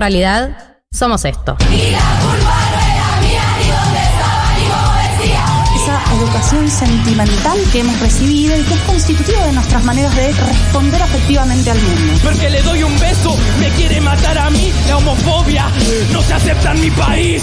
realidad somos esto. esa educación sentimental que hemos recibido y que es constitutiva de nuestras maneras de responder afectivamente al mundo. Porque le doy un beso, me quiere matar a mí, la homofobia no se acepta en mi país.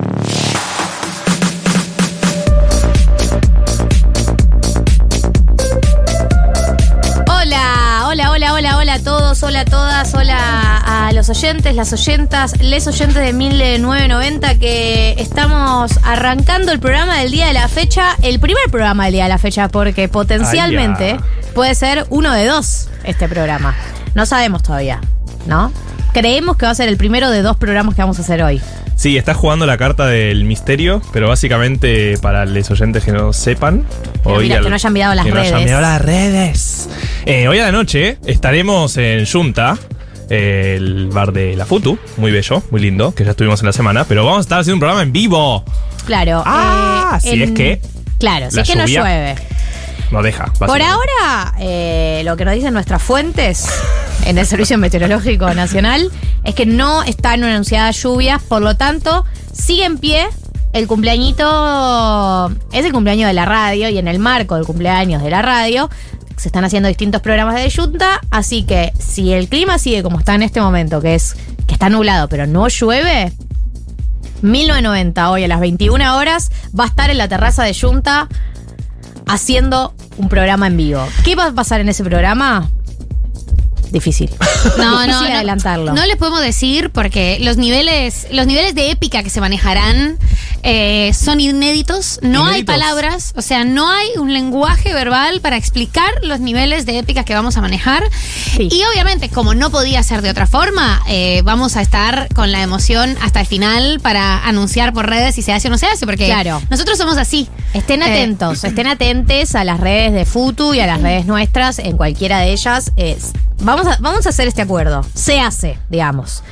Hola, a todos, hola a todas, hola a los oyentes, las oyentas, les oyentes de 1990 que estamos arrancando el programa del día de la fecha, el primer programa del día de la fecha, porque potencialmente puede ser uno de dos este programa. No sabemos todavía, ¿no? Creemos que va a ser el primero de dos programas que vamos a hacer hoy. Sí, está jugando la carta del misterio, pero básicamente para los oyentes que no sepan. Mira- al- que no hayan mirado las que no hayan redes. mirado las redes. Eh, hoy a la noche estaremos en Junta, eh, el bar de la Futu, muy bello, muy lindo, que ya estuvimos en la semana, pero vamos a estar haciendo un programa en vivo. Claro. Ah, eh, si en- es que Claro, si es que no llueve. No deja. Por ahora, eh, lo que nos dicen nuestras fuentes en el Servicio Meteorológico Nacional es que no están anunciadas lluvias, por lo tanto, sigue en pie el cumpleañito, es el cumpleaños de la radio y en el marco del cumpleaños de la radio se están haciendo distintos programas de Junta, así que si el clima sigue como está en este momento, que es que está nublado pero no llueve, 1990 hoy a las 21 horas va a estar en la terraza de Junta haciendo un programa en vivo. ¿Qué va a pasar en ese programa? Difícil. No, Difícil no, no. adelantarlo. No les podemos decir porque los niveles, los niveles de épica que se manejarán eh, son inéditos. No hay palabras, o sea, no hay un lenguaje verbal para explicar los niveles de épica que vamos a manejar. Sí. Y obviamente, como no podía ser de otra forma, eh, vamos a estar con la emoción hasta el final para anunciar por redes si se hace o no se hace, porque Claro. nosotros somos así. Estén Eh, atentos, estén atentes a las redes de Futu y a las redes nuestras, en cualquiera de ellas. Es- vamos, a, vamos a hacer este acuerdo. Se hace, digamos.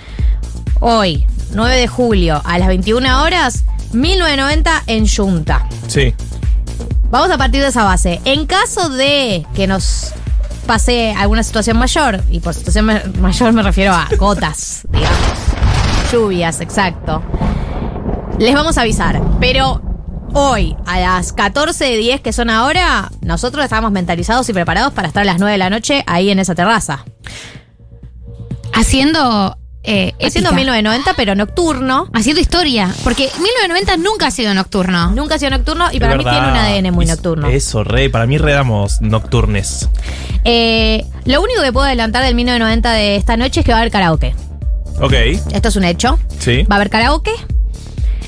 Hoy, 9 de julio, a las 21 horas, 1990 en Junta. Sí. Vamos a partir de esa base. En caso de que nos pase alguna situación mayor, y por situación ma- mayor me refiero a gotas, digamos, lluvias, exacto, les vamos a avisar. Pero hoy, a las 14 de 10 que son ahora, nosotros estamos mentalizados y preparados para estar a las 9 de la noche ahí en esa terraza. Haciendo. Eh, Haciendo épica. 1990, pero nocturno. Haciendo historia. Porque 1990 nunca ha sido nocturno. Nunca ha sido nocturno y Es para mí tiene un ADN muy Es- nocturno. Eso, re. Para mí redamos nocturnes. Eh, lo único que puedo adelantar del 1990 de esta noche es que va a haber karaoke. Ok. Esto es un hecho. Sí. Va a haber karaoke.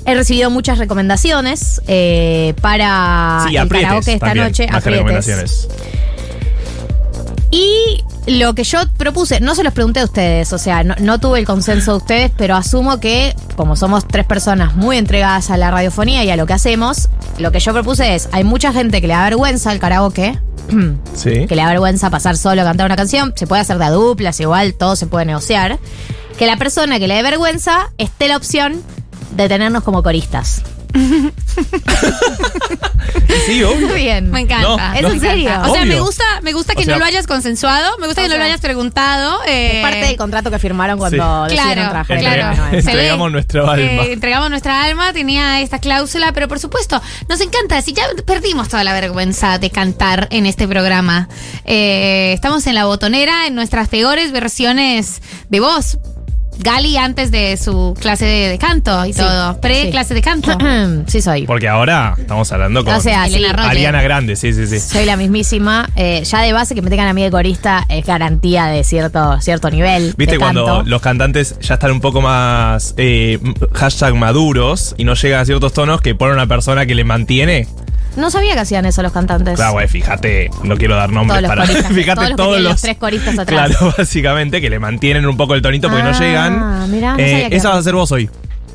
He recibido muchas recomendaciones eh, para Sí, el karaoke esta también, noche. más recomendaciones. Y lo que yo propuse, no se los pregunté a ustedes, o sea, no, no tuve el consenso de ustedes, pero asumo que, como somos tres personas muy entregadas a la radiofonía y a lo que hacemos, lo que yo propuse es, hay mucha gente que le da vergüenza al karaoke, Sí. que le da vergüenza pasar solo a cantar una canción, se puede hacer de a duplas, igual todo se puede negociar, que la persona que le dé vergüenza esté la opción de tenernos como coristas. Sí, obvio. Muy bien. Me encanta. No, ¿Es no. en serio? O sea, Obvio. me gusta, me gusta que O sea- no lo hayas consensuado, me gusta que no lo hayas preguntado. eh, Es parte del contrato que firmaron cuando Sí. decidieron Claro, trabajar claro. el 1990. Se ve Entregamos nuestra alma. Eh, entregamos nuestra alma, tenía esta cláusula, pero por supuesto, nos encanta. Si ya perdimos toda la vergüenza de cantar en este programa, Eh, estamos en la botonera, en nuestras peores versiones de voz. Gali antes de su clase de, de canto y Sí, todo. Pre sí. clase de canto. sí soy. Porque ahora estamos hablando con O sea, sí. Ariana Grande, sí, sí, sí. Soy la mismísima. Eh, ya de base que me tengan a mí de corista es garantía de cierto, cierto nivel. ¿Viste de cuando canto. los cantantes ya están un poco más eh, m- hashtag maduros y no llegan a ciertos tonos que pone una persona que le mantiene? No sabía que hacían eso los cantantes. Claro, güey, fíjate, no quiero dar nombres Todos los para. coristas, fíjate todos los todos los. los tres coristas atrás. Claro, básicamente, que le mantienen un poco el tonito porque Ah, no llegan. mirá, no Eh, esa vas a ser vos hoy.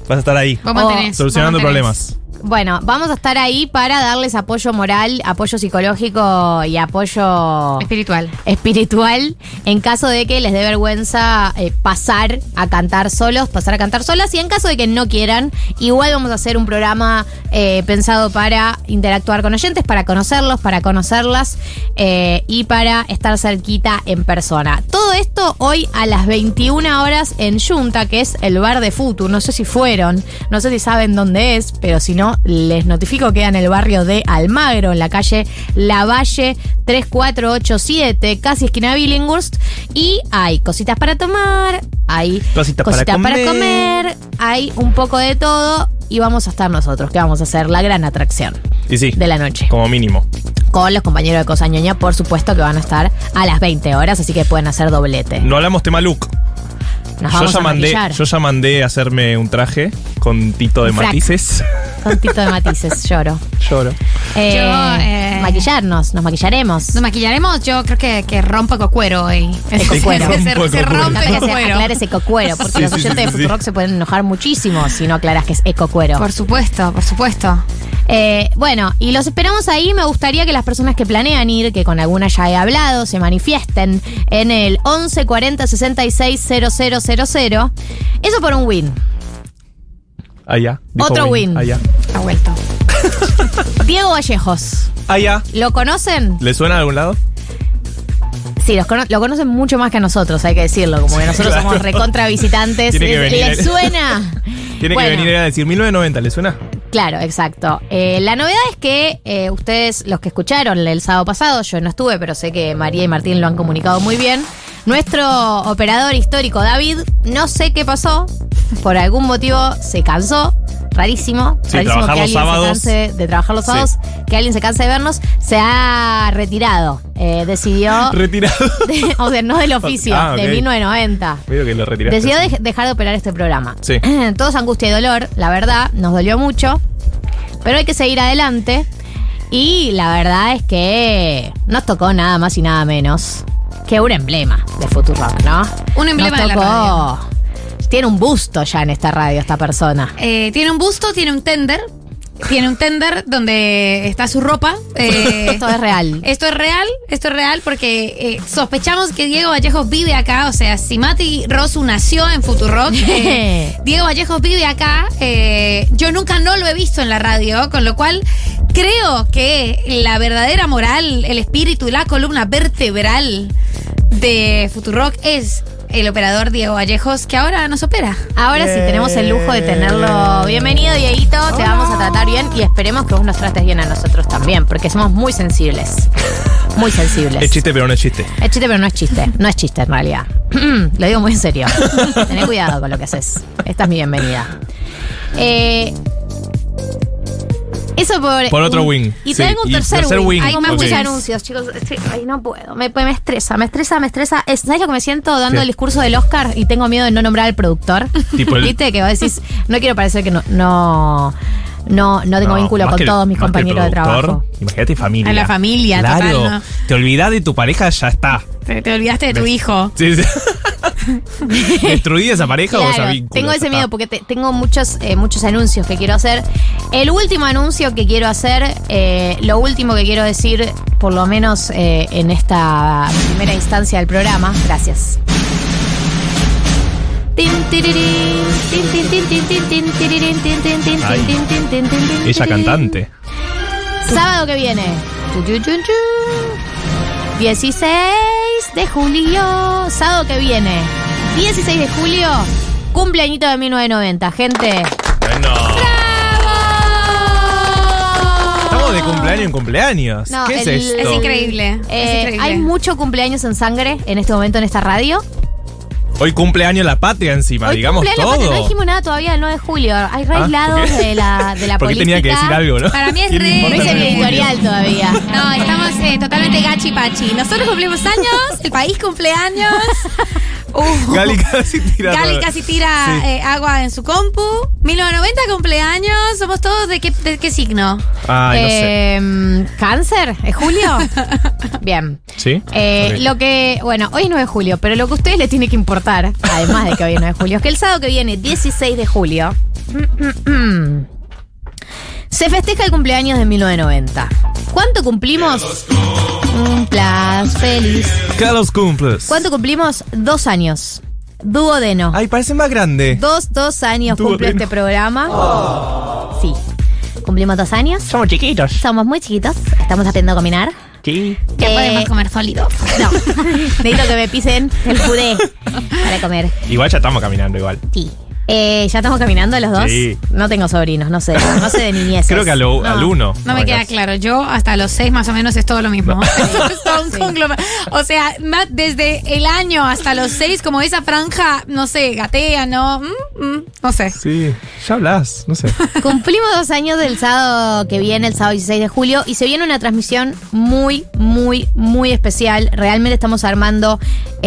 Vas a estar ahí. Vos mantenés, Solucionando vos mantenés. problemas. Bueno, vamos a estar ahí para darles apoyo moral, apoyo psicológico y apoyo Espiritual. espiritual en caso de que les dé vergüenza eh, pasar a cantar solos, pasar a cantar solas y en caso de que no quieran, igual vamos a hacer un programa eh, pensado para interactuar con oyentes, para conocerlos, para conocerlas eh, y para estar cerquita en persona. Todo esto hoy a las 21 horas en Junta, que es el bar de Futu. No sé si fueron, no sé si saben dónde es, pero si no, les notifico que en el barrio de Almagro, en la calle Lavalle 3487, casi esquina Billinghurst. Y hay cositas para tomar, hay Cositas para para comer. comer, hay un poco de todo. Y vamos a estar nosotros, que vamos a ser la gran atracción Y sí, de la noche. como mínimo. Con los compañeros de Cosa Ñoña, por supuesto que van a estar a las 20 horas, así que pueden hacer doblete. No hablamos tema look. Nos Yo vamos ya, a mandé, maquillar. yo ya mandé a hacerme un traje con tito de frac. matices. Con tito de matices, lloro. Lloro. Eh, Yo, eh, maquillarnos, nos maquillaremos. Nos maquillaremos, yo creo que, que rompo cocuero hoy. Ecocuero. Se, se- se rompe se cocuero. ese cocuero, porque Sí, los oyentes sí, de sí. Futurock se pueden enojar muchísimo si no aclaras que es ecocuero. Por supuesto, por supuesto. Eh, bueno, y los esperamos ahí. Me gustaría que las personas que planean ir, que con alguna ya he hablado, se manifiesten en el 11 40 66 000. Eso por un win. Allá. Otro win. Allá. Ha vuelto. Diego Vallejos. Allá. ¿Lo conocen? ¿Le suena a algún lado? Sí, los cono- lo conocen mucho más que a nosotros, hay que decirlo. Como que nosotros Claro. somos recontra visitantes. ¿Les- venir ¿Les él. suena? Tiene Bueno. que venir a decir 1990, ¿le suena? Claro, exacto. Eh, la novedad es que eh, ustedes, los que escucharon el sábado pasado, yo no estuve, pero sé que María y Martín lo han comunicado muy bien. Nuestro operador histórico, David, no sé qué pasó, por algún motivo se cansó. Rarísimo, Sí, rarísimo que alguien sábados. se canse de trabajar los Sí. sábados, que alguien se canse de vernos, se ha retirado. Eh, decidió, Retirado. o sea, no del oficio, Ah, ok. de 1990. Veo que lo. Decidió dej- dejar de operar este programa. Sí. Todos angustia y dolor, la verdad, nos dolió mucho, pero hay que seguir adelante. Y la verdad es que nos tocó nada más y nada menos que un emblema de Futurock, ¿no? Un emblema Nos de la tocó- Tiene un busto ya en esta radio esta persona. Eh, tiene un busto, tiene un tender. Tiene un tender donde está su ropa. eh, Esto es real. Esto es real, esto es real porque eh, sospechamos que Diego Vallejos vive acá. O sea, si Mati Rosu nació en Futurock, eh, Diego Vallejos vive acá. yo nunca no lo he visto en la radio, con lo cual creo que la verdadera moral, el espíritu y la columna vertebral de Futurock es el operador Diego Vallejos, que ahora nos opera. Ahora sí tenemos el lujo de tenerlo. Bienvenido, Dieguito. Te vamos a tratar bien y esperemos que vos nos trates bien a nosotros también, porque somos muy sensibles. Muy sensibles. Es chiste, pero no es chiste. Es chiste, pero no es chiste. No es chiste en realidad. lo digo muy en serio. Tené cuidado con lo que haces. Esta es mi bienvenida. Eh, eso por. Por otro win. Y Sí, tengo un tercer, tercer win. win. Hay más Ok. muchos anuncios, chicos. Sí, ay, no puedo. Me, me estresa, me estresa, me estresa. Es- ¿Sabes lo que me siento dando el discurso del Oscar y tengo miedo de no nombrar al productor? Tipo el- ¿Viste? Que vos decís, no quiero parecer que no. no no, no tengo No, vínculo con el- todos mis compañeros de trabajo. Imagínate familia. A la familia, claro, total, ¿no? Te olvidás de tu pareja, ya está. Te, te olvidaste de tu hijo. Sí, sí. ¿Destruí esa pareja o esa vínculo? tengo ese miedo porque te- tengo muchos, eh, muchos anuncios que quiero hacer. El último anuncio que quiero hacer, eh, lo último que quiero decir, por lo menos eh, en esta primera instancia del programa, gracias. Ay. Ella cantante. Sábado que viene. Chu, chu, chu, chu. 16 de julio. Sábado que viene. 16 de julio. Cumpleañito de 1990. Gente. Bueno. Estamos de cumpleaños en cumpleaños. No, ¿Qué es esto? Es increíble. es Eh, increíble. hay mucho cumpleaños en sangre en este momento en esta radio. Hoy cumpleaños la patria encima, Hoy digamos cumpleaños, todo. no dijimos nada todavía del 9 de julio. Hay re Ah, aislados ¿por qué? de la, de la ¿Por política. tenía que decir algo, no? Para mí es ¿Quién le re- No hice el mi 9 de julio? editorial todavía. No, estamos eh, totalmente gachi pachi. Nosotros cumplimos años, el país cumple años. Uh, Gali casi tira. Gali todo. casi tira Sí. eh, agua en su compu. 1990 cumpleaños. ¿Somos todos de qué, de qué signo? Ay, no sé. Em, ¿Cáncer? ¿Es julio? Bien. ¿Sí? Eh. Lo que, bueno, hoy es 9 de julio, pero lo que a ustedes les tiene que importar, además de que hoy es 9 de julio, es que el sábado que viene, 16 de julio, se festeja el cumpleaños de 1990. ¿Cuánto cumplimos? Cumplas feliz. Carlos cumples. ¿Cuánto cumplimos? Dos años. Duodeno. Ay, parece más grande. Dos, dos años cumple Duodeno. este programa. Sí. Cumplimos dos años. Somos chiquitos. Somos muy chiquitos. Estamos aprendiendo a caminar. Sí. Ya Eh, podemos comer sólido. No. Necesito que me pisen el puré para comer. Igual ya estamos caminando igual. Sí. Eh, ¿Ya estamos caminando los dos? Sí. No tengo sobrinos, no sé. No sé de niñez. Creo que al, al uno. No me queda claro. Yo hasta los seis más o menos es todo lo mismo. es todo un Sí. congloma- O sea, desde el año hasta los seis, como esa franja, no sé, gatea, ¿no? Mm, mm, no sé. Sí, ya hablas, no sé. Cumplimos dos años del sábado que viene, el sábado 16 de julio, y se viene una transmisión muy, muy, muy especial. Realmente estamos armando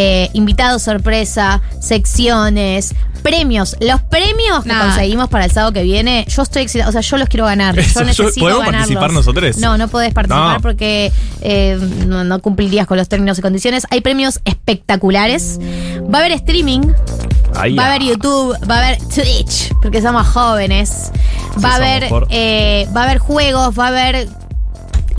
eh, invitados sorpresa, secciones, premios. Los premios que Nah. conseguimos para el sábado que viene, yo estoy excitada, o sea, yo los quiero ganar. Eso, yo yo- necesito ¿podemos ganarlos. participar nosotros? No, no podés participar No. porque eh, no, no cumplirías con los términos y condiciones. Hay premios espectaculares. Va a haber streaming. Ahí, Va a ah. haber YouTube, va a haber Twitch, porque somos jóvenes. Sí, Va a somos haber, por- eh, va a haber juegos, va a haber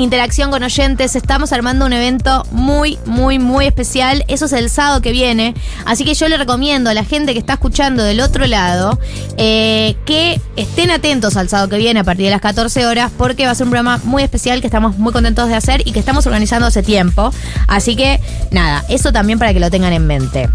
interacción con oyentes. Estamos armando un evento muy, muy, muy especial. Eso es el sábado que viene. Así que yo le recomiendo a la gente que está escuchando del otro lado eh, que estén atentos al sábado que viene a partir de las 14 horas, porque va a ser un programa muy especial que estamos muy contentos de hacer y que estamos organizando hace tiempo. Así que, nada, eso también para que lo tengan en mente.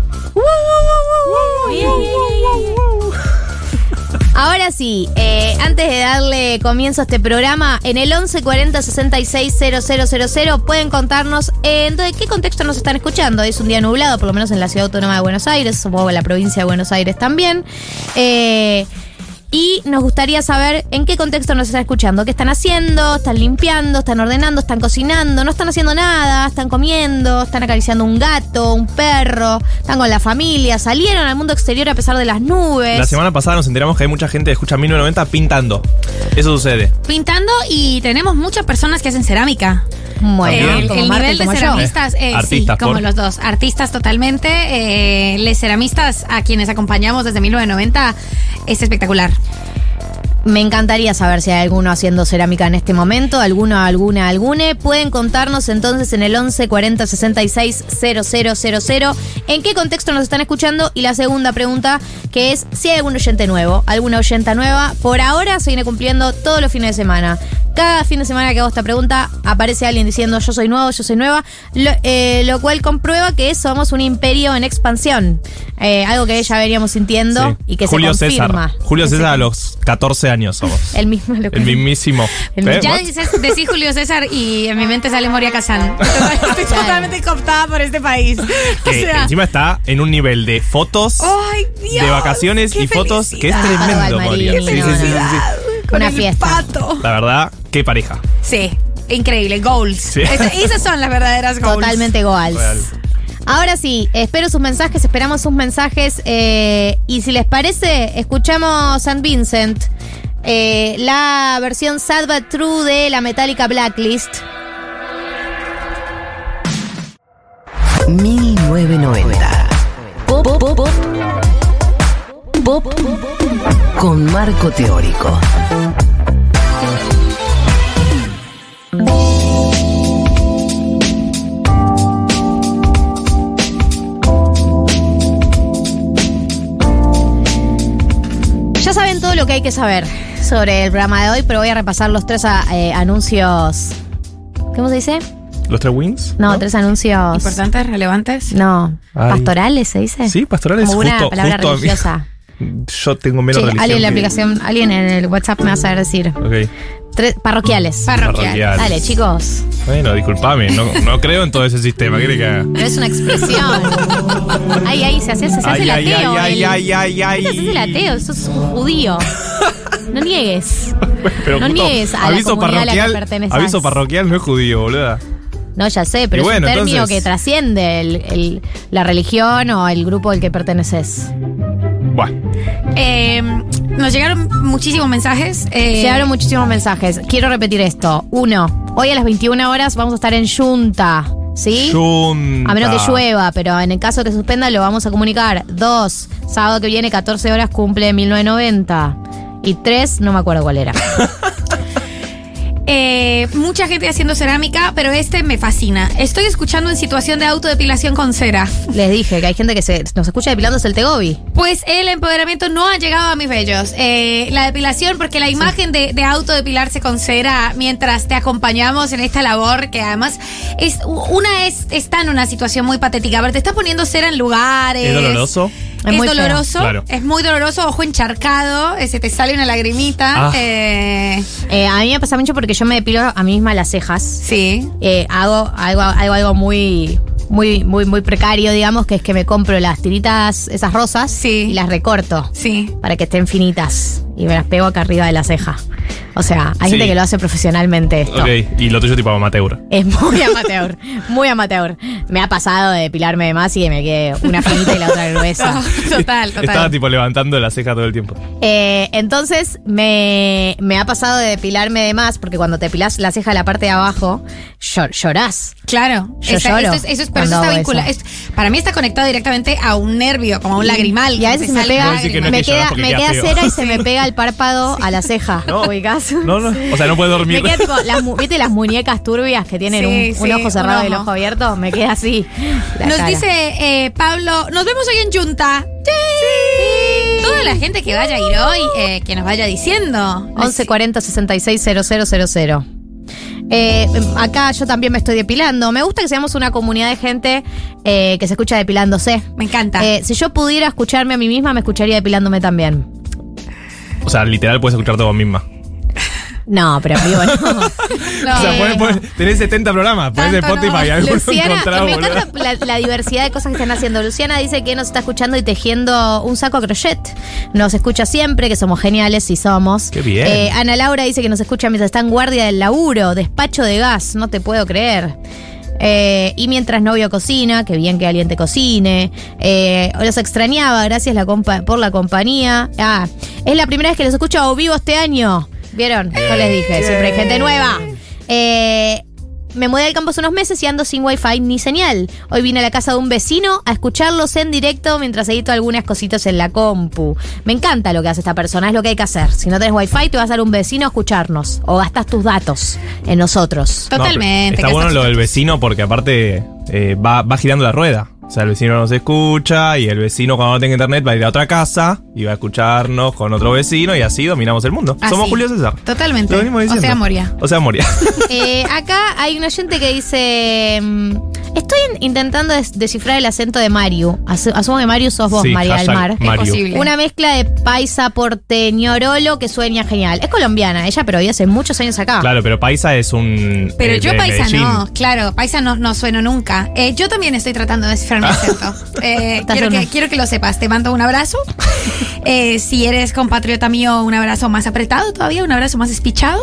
Ahora sí, eh, antes de darle comienzo a este programa, en el 1140 66 000 pueden contarnos en qué contexto nos están escuchando. Es un día nublado, por lo menos en la ciudad autónoma de Buenos Aires, supongo en la provincia de Buenos Aires también. Eh, y nos gustaría saber en qué contexto nos están escuchando, qué están haciendo, están limpiando, están ordenando, están cocinando, no están haciendo nada, están comiendo, están acariciando un gato, un perro, están con la familia, salieron al mundo exterior a pesar de las nubes. La semana pasada nos enteramos que hay mucha gente que escucha 1990 pintando. Eso sucede. Pintando y tenemos muchas personas que hacen cerámica. Bueno, el, Marta nivel de ceramistas, eh, sí, Artistas, como por- los dos. Artistas totalmente. Eh, les ceramistas a quienes acompañamos desde 1990 es espectacular. Thank you. Me encantaría saber si hay alguno haciendo cerámica en este momento, alguno, alguna, algune. Pueden contarnos entonces en el 11 40 66 000 en qué contexto nos están escuchando. Y la segunda pregunta, que es si hay algún oyente nuevo, alguna oyenta nueva. Por ahora se viene cumpliendo todos los fines de semana. Cada fin de semana que hago esta pregunta aparece alguien diciendo yo soy nuevo, yo soy nueva, lo, eh, lo cual comprueba que somos un imperio en expansión. Eh, algo que ya veníamos sintiendo Sí. y que Julio se confirma. César. Julio César a los 14 años somos. El mismo lo que- El mismísimo. El ¿Eh? Ya dices, decís Julio César y en mi mente sale Moria Kazan. Estoy totalmente cooptada por este país. O Que sea, encima está en un nivel de fotos, ¡ay, Dios! de vacaciones ¡Qué y fotos que es tremendo, Moria. Sí, sí, sí. Con Una el fiesta. pato. La verdad, qué pareja. Sí, increíble. Goals. Sí. Esa- esas son las verdaderas goals. Totalmente goals. Real. Ahora sí, espero sus mensajes, esperamos sus mensajes. eh, y si les parece, escuchamos St. Vincent, eh, la versión Sad But True de la Metallica Blacklist. 1990. Pop, pop, pop. Pop con marco teórico. Ya saben todo lo que hay que saber sobre el programa de hoy, pero voy a repasar los tres ah, eh, anuncios. ¿Cómo se dice? ¿Los tres wins? No, tres anuncios. Importantes, relevantes. No, Ay. pastorales se dice. Sí, pastorales Como una justo, palabra justo religiosa. Yo tengo menos Sí, religión. alguien en la que- aplicación, alguien en el WhatsApp me va a saber decir. Ok. Tres, parroquiales. Parroquiales. Dale, chicos. Bueno, disculpame, no, no creo en todo ese sistema. ¿Qué le haga? Pero es una expresión. ay, ay, se hace, se hace Ay, el ay, ateo. ay, el- ay, ay, ay, Se hace el ateo, sos un judío. No niegues. Pero No justo niegues a la aviso comunidad a la que parroquial, perteneces. aviso parroquial no es judío, boluda. No, ya sé, pero bueno, es un término entonces- que trasciende el- el- la religión o el grupo al que perteneces. Bueno, Eh, nos llegaron muchísimos mensajes. eh, Llegaron muchísimos mensajes. Quiero repetir esto. Uno, hoy a las 21 horas vamos a estar en Junta. ¿Sí? Junta. A menos que llueva, pero en el caso que suspenda lo vamos a comunicar. Dos, sábado que viene, 14 horas, cumple 1990. Y tres, no me acuerdo cuál era. eh, mucha gente haciendo cerámica, pero este me fascina. Estoy escuchando en situación de autodepilación con cera. Les dije que hay gente que se, nos escucha depilándose el tegobi. Pues el empoderamiento no ha llegado a mis bellos. Eh, la depilación, porque la imagen de, de autodepilarse con cera mientras te acompañamos en esta labor, que además es una es está en una situación muy patética. A ver, te estás poniendo cera en lugares. ¿es doloroso? Es Es, muy doloroso, Claro. es muy doloroso, ojo encharcado, eh, se te sale una lagrimita. Ah. eh, Eh, a mí me pasa mucho porque yo me depilo a mí misma las cejas. sí. Eh, hago algo, algo, algo muy, muy, muy, muy precario, digamos, que es que me compro las tiritas, esas rosas, Sí. y las recorto Sí. para que estén finitas y me las pego acá arriba de la ceja. O sea, hay Sí. gente que lo hace profesionalmente esto. Ok, y lo tuyo tipo amateur. Es muy amateur, muy amateur. Me ha pasado de depilarme de más y que me quede una finita y la otra gruesa. total, total. Estaba tipo levantando la ceja todo el tiempo. Eh, entonces me, me ha pasado de depilarme de más, porque cuando te depilas la ceja de la parte de abajo, llor- llorás. Claro, Yo Esa- lloro eso es, eso es- pero eso cuando está hago vinculado. eso. es- para mí está conectado directamente a un nervio, como a un lagrimal. Y a veces me pega, que no me queda, me queda cera y se me pega el párpado a la ceja. No. ¿Ubicás? No, no. O sea, no puedes Me dormir. queda tipo, las, mu- ¿viste las muñecas turbias que tienen Sí, un, un sí, ojo cerrado y el ojo. ojo abierto? Me queda así. la Nos cara. dice eh, Pablo, nos vemos hoy en Junta. Toda la gente que vaya a ir hoy, eh, que nos vaya diciendo. 1140 66 000. Eh, acá yo también me estoy depilando. Me gusta que seamos una comunidad de gente eh, que se escucha depilándose. Me encanta. Eh, si yo pudiera escucharme a mí misma, me escucharía depilándome también. O sea, literal puedes escucharte vos misma. No, pero en vivo no. No, o sea, eh, podés- podés- tenés 70 programas, ponés Spotify no. y Luciana, me encanta la, la diversidad de cosas que están haciendo. Luciana dice que nos está escuchando y tejiendo un saco a crochet. Nos escucha siempre, que somos geniales, sí somos. Qué bien. Eh, Ana Laura dice que nos escucha mientras está en guardia del laburo, despacho de gas, no te puedo creer. Eh, y mientras novio cocina, que bien que alguien te cocine. Eh, los extrañaba, gracias la compa- por la compañía. Ah, es la primera vez que los escucho a vivo este año. ¿Vieron? Yo les dije, siempre hay gente nueva. Eh, me mudé al campo hace unos meses y ando sin wifi ni señal. Hoy vine a la casa de un vecino a escucharlos en directo mientras edito algunas cositas en la compu. Me encanta lo que hace esta persona, es lo que hay que hacer. Si no tenés wifi, te vas a dar un vecino a escucharnos. O gastas tus datos en nosotros. No, Totalmente. está bueno lo del vecino porque aparte eh, va, va girando la rueda. O sea, el vecino nos escucha y el vecino cuando no tenga internet va a ir a otra casa y va a escucharnos con otro vecino y así dominamos el mundo. Así. Somos Julio César. Totalmente. O sea, Moria. O sea, Moria. Eh, acá hay un oyente que dice: mm, Estoy in- intentando des- descifrar el acento de Mario. Asu- asumo que Mario sos vos, Sí, María del Mar. Mario. Imposible. Una mezcla de paisa porteñorolo que sueña genial. Es colombiana ella, pero vive hace muchos años acá. Claro, pero Paisa es un. Pero eh, yo paisa Medellín. no, claro, paisa no, no sueno nunca. Eh, yo también estoy tratando de descifrar mi acento. Eh, Estás quiero, en que, una- quiero que lo sepas, te mando un abrazo. Eh, si eres compatriota mío, un abrazo más apretado todavía, un abrazo más espichado.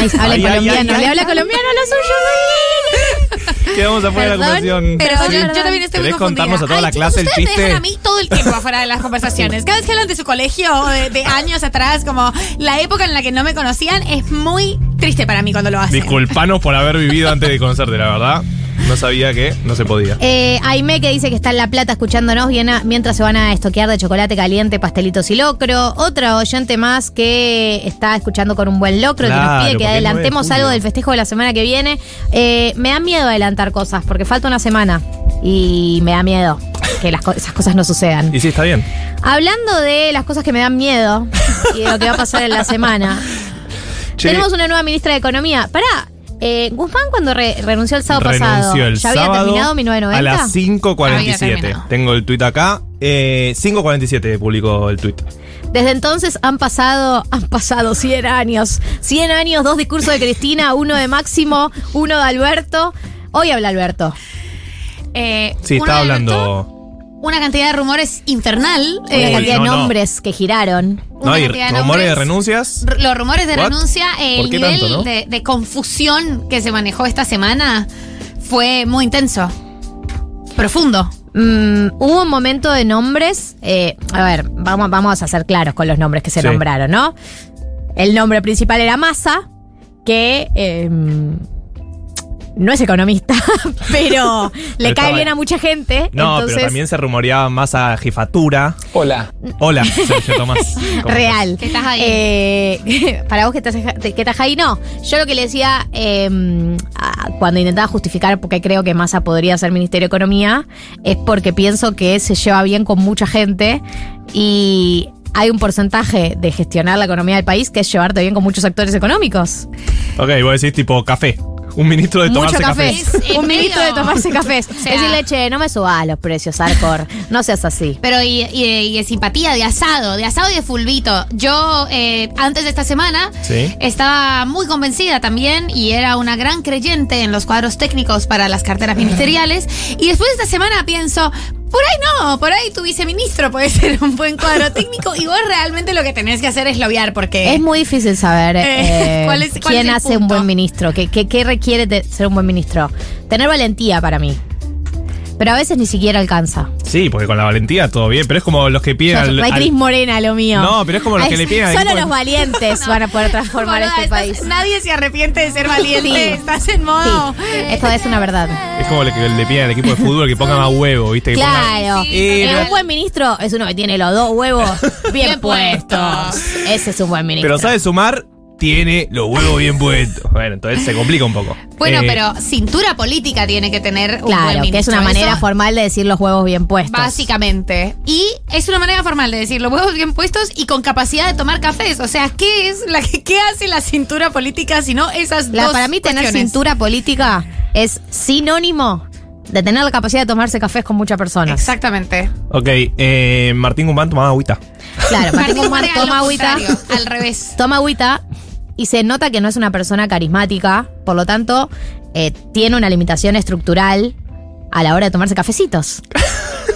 Ay, habla Ay, colombiano, ay, le habla colombiano a lo suyo. Quedamos afuera de la conversación. Pero Perdón, yo, yo también estoy muy ¿Querés confundida. contarnos a toda Ay, la clase el ustedes me chiste? dejan a mí todo el tiempo afuera de las conversaciones. Cada vez que hablan de su colegio de, de años atrás, como la época en la que no me conocían, es muy triste para mí cuando lo hacen. Disculpanos por haber vivido antes de conocerte, la verdad. No sabía que no se podía. Eh, Aime que dice que está en La Plata escuchándonos bien a- mientras se van a estoquear de chocolate caliente, pastelitos y locro. Otra oyente más que está escuchando con un buen locro que Claro, nos pide que porque es 9 de adelantemos julio. algo del festejo de la semana que viene. Eh, me da miedo adelantar cosas porque falta una semana y me da miedo que las co- esas cosas no sucedan. Y sí, está bien. Hablando de las cosas que me dan miedo y de lo que va a pasar en la semana, Che, tenemos una nueva ministra de Economía. Pará, Eh, Guzmán cuando re- renunció el sábado pasado, Renunció el ¿ya había sábado terminado 1990? A las Había 5.47. terminado. Tengo el tuit acá. Eh, 5.47 publicó el tuit. Desde entonces han pasado, han pasado 100 años. 100 años, dos discursos de Cristina, uno de Máximo, uno de Alberto. Hoy habla Alberto. Eh, Sí, Alberto, hablando. Una cantidad de rumores infernal. Una eh, cantidad no, de no. nombres que giraron. No, y cantidad de rumores de renuncias. R- Los rumores de What? renuncia, eh, ¿Por el nivel tanto, no? de, de confusión que se manejó esta semana fue muy intenso. Profundo. Mm, hubo un momento de nombres. eh, a ver, vamos, vamos a ser claros con los nombres que se Sí. nombraron, ¿no? El nombre principal era Massa, que eh, no es economista, pero le Pero cae estaba- bien a mucha gente. No, entonces, pero también se rumoreaba más a jefatura. Hola. Hola, Sergio Tomás. ¿Cómo Real. Que estás ahí. Eh, para vos que estás, que estás ahí, no. Yo lo que le decía eh, a- cuando intentaba justificar porque creo que Massa podría ser Ministerio de Economía es porque pienso que se lleva bien con mucha gente y hay un porcentaje de gestionar la economía del país que es llevarte bien con muchos actores económicos. Ok, vos decís tipo café. Un ministro de tomarse Mucho café. Es- es un ministro de tomarse cafés. sea- Decirle, che, no me subas los precios, Arcor. No seas así. Pero y, y- y de simpatía, de asado, de asado y de fulbito. Yo, eh, antes de esta semana, Sí. estaba muy convencida también y era una gran creyente en los cuadros técnicos para las carteras ministeriales. Y después de esta semana pienso, por ahí no, por ahí tu viceministro puede ser un buen cuadro técnico y vos realmente lo que tenés que hacer es lobear porque... Es muy difícil saber Eh, eh, ¿cuál es- cuál quién es hace un buen ministro, qué, qué- qué requiere de ser un buen ministro. Tener valentía para mí. Pero a veces ni siquiera alcanza. Sí, porque con la valentía todo bien, pero es como los que piden al- no hay al- Cris Morena lo mío. No, pero es como los que le piden al Solo equipo los valientes van a poder transformar este estás- país. Nadie se arrepiente de ser valiente. Sí. Estás en modo... Sí, esto es una verdad. Es como lo que le piden al equipo de fútbol que ponga más huevo, ¿viste? Que ponga- Claro. Sí, Eh, un buen ministro es uno que tiene los dos huevos bien, puestos. Ese es un buen ministro. pero sabe sumar, tiene los huevos bien puestos. Bueno, entonces se complica un poco. Bueno, Eh, pero cintura política tiene que tener un Claro, que es una manera Eso- formal de decir los huevos bien puestos. Básicamente. Y es una manera formal de decir los huevos bien puestos y con capacidad de tomar cafés. O sea, ¿qué es la que qué hace la cintura política si no esas La- dos para mí tener cuestiones? cintura política es sinónimo de tener la capacidad de tomarse cafés con muchas personas. Exactamente. Ok, eh, Martín Guzmán tomaba agüita. Claro, Martín Martín Guzmán toma agüita, al revés. toma agüita y se nota que no es una persona carismática, por lo tanto, eh, tiene una limitación estructural a la hora de tomarse cafecitos.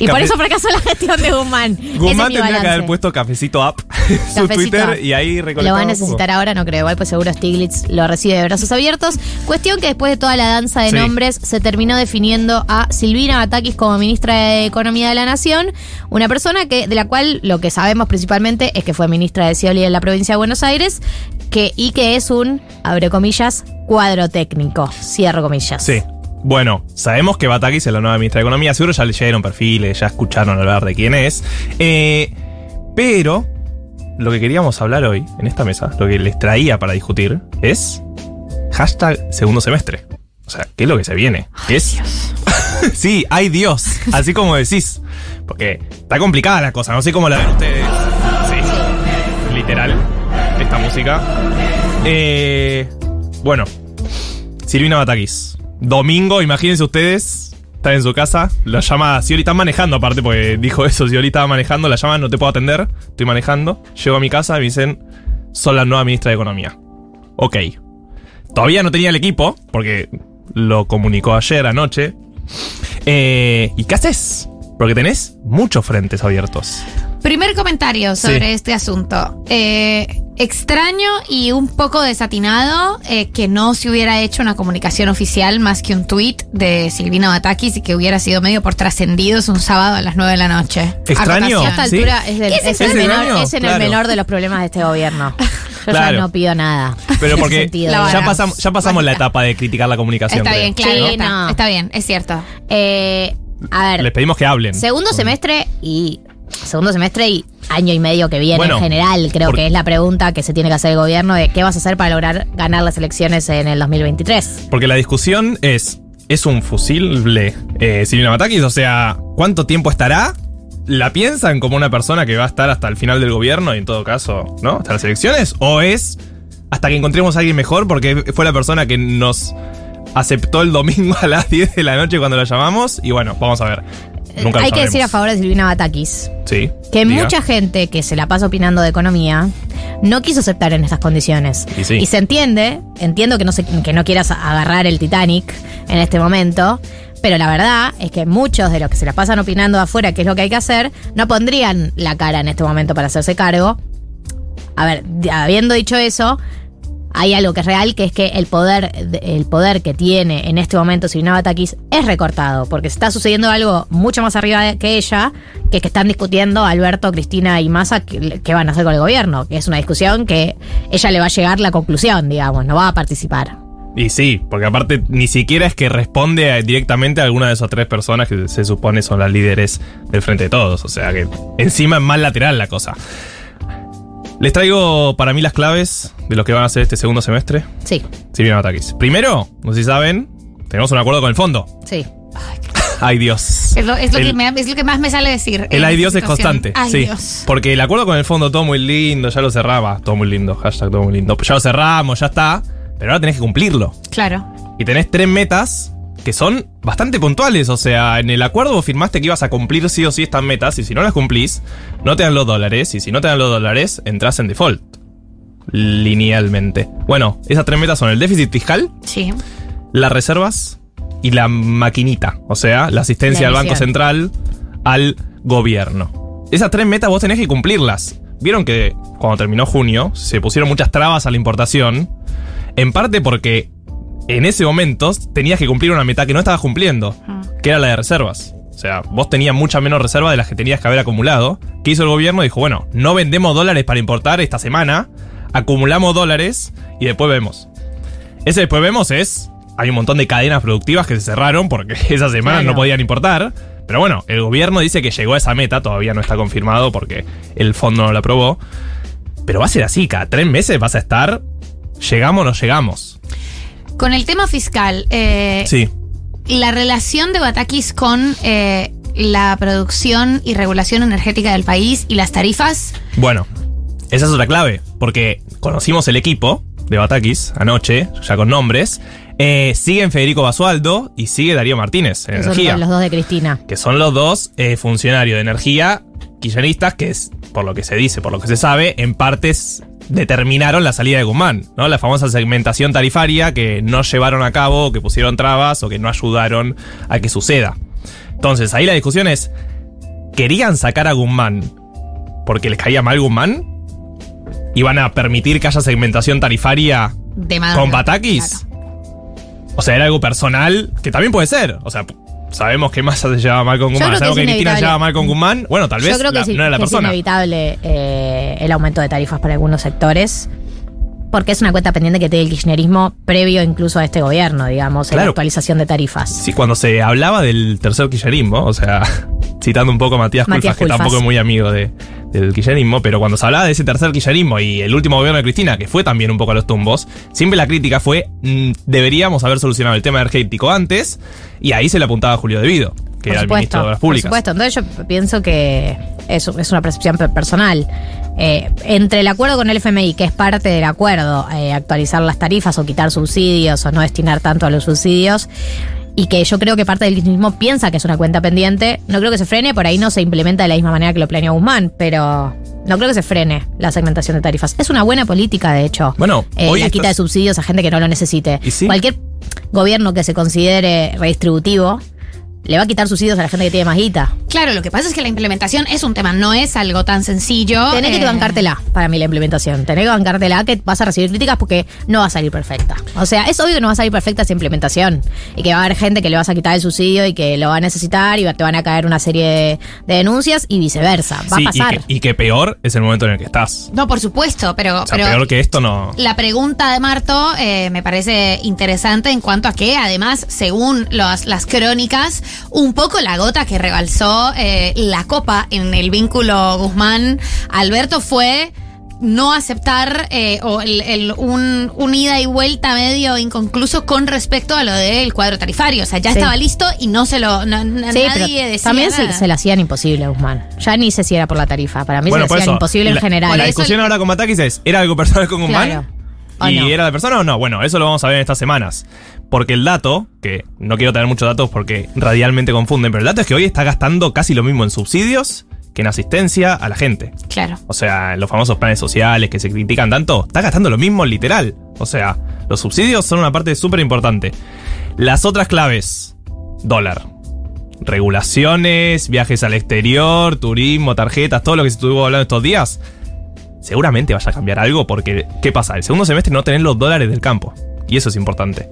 Y por eso fracasó la gestión de Guzmán. Es Guzmán mi tendría que haber puesto cafecito en su Twitter Up. y ahí Lo va a necesitar ahora, no creo. Igual pues seguro Stiglitz lo recibe de brazos abiertos. Cuestión que después de toda la danza de Sí. nombres se terminó definiendo a Silvina Batakis como ministra de Economía de la Nación, una persona que de la cual lo que sabemos principalmente es que fue ministra de Scioli en la provincia de Buenos Aires que, y que es un, abre comillas, cuadro técnico, cierro comillas. Sí. Bueno, sabemos que Batakis es la nueva ministra de Economía. Seguro ya leyeron perfiles, ya escucharon hablar de quién es. Eh, pero lo que queríamos hablar hoy en esta mesa, lo que les traía para discutir, es hashtag segundo semestre. O sea, ¿qué es lo que se viene? es. sí, hay Dios. Así como decís. Porque está complicada la cosa. No sé cómo la ven ustedes. Sí. Literal. Esta música. Eh, bueno, Silvina Batakis. Domingo, imagínense ustedes. Están en su casa, la llama. Sioli está manejando, aparte, porque dijo eso. Sioli estaba manejando, la llaman, no te puedo atender. Estoy manejando. Llego a mi casa y me dicen: Son la nueva ministra de Economía. Ok. Todavía no tenía el equipo, porque lo comunicó ayer anoche. Eh, ¿Y qué haces? Porque tenés muchos frentes abiertos. Primer comentario sobre Sí. este asunto. Eh, extraño y un poco desatinado eh, que no se hubiera hecho una comunicación oficial más que un tuit de Silvina Batakis y que hubiera sido medio por trascendidos un sábado a las 9 de la noche. Extraño. A Sí. es, del- ¿Qué es es el ese menor, daño? es en Claro. el menor de los problemas de este gobierno. Yo Claro. ya no pido nada. Pero porque ya pasamos, ya pasamos la etapa de criticar la comunicación. Está creo. bien, claro. Sí, está, no. está bien, es cierto. Eh, a ver, Les pedimos que hablen. segundo semestre y segundo semestre y año y medio que viene Bueno, en general, creo por- que es la pregunta que se tiene que hacer el gobierno de qué vas a hacer para lograr ganar las elecciones en el 2023. Porque la discusión es, ¿es un fusible eh, Silvina Batakis? O sea, ¿cuánto tiempo estará? ¿La piensan como una persona que va a estar hasta el final del gobierno y en todo caso, ¿no? Hasta las elecciones? ¿O es hasta que encontremos a alguien mejor, porque fue la persona que nos aceptó el domingo a las 10 de la noche cuando la llamamos. Y bueno, vamos a ver. Nunca lo Hay que decir a favor de Silvina Batakis Sí. que diga. mucha gente que se la pasa opinando de economía no quiso aceptar en estas condiciones. Y sí. se entiende, entiendo que no, se- que no quieras agarrar el Titanic en este momento, pero la verdad es que muchos de los que se la pasan opinando de afuera, que es lo que hay que hacer, no pondrían la cara en este momento para hacerse cargo. A ver, habiendo dicho eso, hay algo que es real, que es que el poder, el poder que tiene en este momento Silvina Batakis es recortado, porque está sucediendo algo mucho más arriba que ella, que es que están discutiendo Alberto, Cristina y Massa qué van a hacer con el gobierno, que es una discusión que ella le va a llegar la conclusión, digamos, no va a participar. Y sí, porque aparte ni siquiera es que responde directamente a alguna de esas tres personas que se supone son las líderes del Frente de Todos. O sea que encima es más lateral la cosa. Les traigo para mí las claves de lo que van a hacer este segundo semestre. Sí, Silvina Batakis. Primero, no sé si saben, tenemos un acuerdo con el fondo. sí. Ay Dios. Es lo, es lo El- que me- es lo que más me sale decir. El ay Dios es constante. Ay sí. Dios. Porque el acuerdo con el fondo, todo muy lindo, ya lo cerraba. Todo muy lindo, hashtag todo muy lindo. Ya lo cerramos, ya está. Pero ahora tenés que cumplirlo. Claro. Y tenés tres metas que son bastante puntuales. O sea, en el acuerdo vos firmaste que ibas a cumplir sí o sí estas metas. Y si no las cumplís, no te dan los dólares. Y si no te dan los dólares, entras en default. Linealmente. Bueno, esas tres metas son el déficit fiscal, Sí. las reservas y la maquinita. O sea, la asistencia La al Banco. Central al gobierno. Esas tres metas vos tenés que cumplirlas. Vieron que cuando terminó junio se pusieron muchas trabas a la importación. En parte porque en ese momento tenías que cumplir una meta que no estabas cumpliendo, que era la de reservas. O sea, vos tenías mucha menos reserva de las que tenías que haber acumulado. ¿Qué hizo el gobierno? Dijo, bueno, no vendemos dólares para importar esta semana, acumulamos dólares y después vemos. Ese después vemos es, hay un montón de cadenas productivas que se cerraron porque esa semana Claro. no podían importar. Pero bueno, el gobierno dice que llegó a esa meta, todavía no está confirmado porque el fondo no la aprobó. Pero va a ser así, cada tres meses vas a estar, llegamos o no llegamos. Con el tema fiscal, eh, Sí. la relación de Batakis con eh, la producción y regulación energética del país y las tarifas. Bueno, esa es otra clave, porque conocimos el equipo de Batakis anoche, ya con nombres. Eh, siguen Federico Basualdo y sigue Darío Martínez en Que son energía. los dos de Cristina. que son los dos eh, funcionarios de energía kirchneristas que es, por lo que se dice, por lo que se sabe, en partes determinaron la salida de Guzmán, ¿no? La famosa segmentación tarifaria que no llevaron a cabo, que pusieron trabas o que no ayudaron a que suceda. Entonces, ahí la discusión es, ¿querían sacar a Guzmán porque les caía mal Guzmán? ¿Iban a permitir que haya segmentación tarifaria De con Batakis? O sea, era algo personal, que también puede ser. O sea, sabemos que Massa se llevaba mal con Guzmán. que Sabemos que, es Cristina se llevaba mal con Guzmán. Bueno, tal vez Yo creo que, la- sí, no era la que es inevitable eh, el aumento de tarifas para algunos sectores. Porque es una cuenta pendiente que tiene el kirchnerismo previo incluso a este gobierno, digamos, en la actualización de tarifas. Sí, cuando se hablaba del tercer kirchnerismo, o sea, citando un poco a Matías, Matías Culfas, que tampoco es muy amigo de- del kirchnerismo, pero cuando se hablaba de ese tercer kirchnerismo y el último gobierno de Cristina, que fue también un poco a los tumbos, siempre la crítica fue, mm, deberíamos haber solucionado el tema energético antes, y ahí se le apuntaba a Julio Devido, que por era el supuesto, ministro de Obras por Públicas. supuesto. Entonces yo pienso que eso es una percepción pe- personal. Eh, entre el acuerdo con el FMI, que es parte del acuerdo, eh, actualizar las tarifas o quitar subsidios o no destinar tanto a los subsidios, y que yo creo que parte del kirchnerismo piensa que es una cuenta pendiente, no creo que se frene, por ahí no se implementa de la misma manera que lo planeó Guzmán, pero no creo que se frene la segmentación de tarifas. Es una buena política, de hecho. Bueno, Eh, hoy la quita de subsidios a gente que no lo necesite. ¿Y sí? Cualquier gobierno que se considere redistributivo le va a quitar subsidios a la gente que tiene más guita. Claro, lo que pasa es que la implementación es un tema, no es algo tan sencillo. Tenés que eh, bancártela para mí la implementación. Tenés que bancártela que vas a recibir críticas porque no va a salir perfecta. O sea, es obvio que no va a salir perfecta esa implementación. Y que va a haber gente que le vas a quitar el subsidio y que lo va a necesitar y te van a caer una serie de, de denuncias y viceversa. Va Sí, a pasar. Y que, y que peor es el momento en el que estás. No, por supuesto, pero, O sea, pero peor que esto no. la pregunta de Marto eh, me parece interesante en cuanto a que, además, según los- las crónicas, un poco la gota que rebalsó eh, la copa en el vínculo Guzmán-Alberto fue no aceptar eh, o el, el- un, un ida y vuelta medio inconcluso con respecto a lo del cuadro tarifario. O sea, ya Sí. estaba listo y no se lo. no- no- Sí, nadie decía también se, nada. se la hacían imposible a Guzmán. Ya ni sé si era por la tarifa. Para mí Bueno, se la hacían eso, imposible en la- general. La Por eso discusión ahora con Matakis es, ¿era algo personal con Guzmán? Claro. ¿O ¿Y no? era de persona o no? Bueno, eso lo vamos a ver en estas semanas. Porque el dato, que no quiero tener muchos datos porque radialmente confunden, pero el dato es que hoy está gastando casi lo mismo en subsidios que en asistencia a la gente. Claro. O sea, los famosos planes sociales que se critican tanto, está gastando lo mismo literal. O sea, los subsidios son una parte súper importante. Las otras claves, dólar. Regulaciones, viajes al exterior, turismo, tarjetas, todo lo que se estuvo hablando estos días. Seguramente vaya a cambiar algo porque, ¿qué pasa? El segundo semestre no tenés los dólares del campo. Y eso es importante.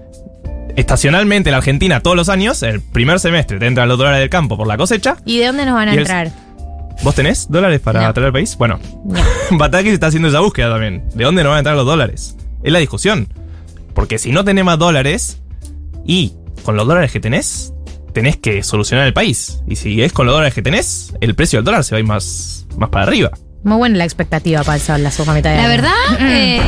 Estacionalmente en la Argentina todos los años, el primer semestre te entran los dólares del campo por la cosecha. ¿Y de dónde nos van a entrar? ¿Vos tenés dólares para No. traer al país? Bueno, Batakis está haciendo esa búsqueda también. ¿De dónde nos van a entrar los dólares? Es la discusión. Porque si no tenés más dólares y con los dólares que tenés, tenés que solucionar el país. Y si es con los dólares que tenés, el precio del dólar se va a ir más, más para arriba. Muy buena la expectativa para el sol, la segunda mitad de La año. verdad, eh,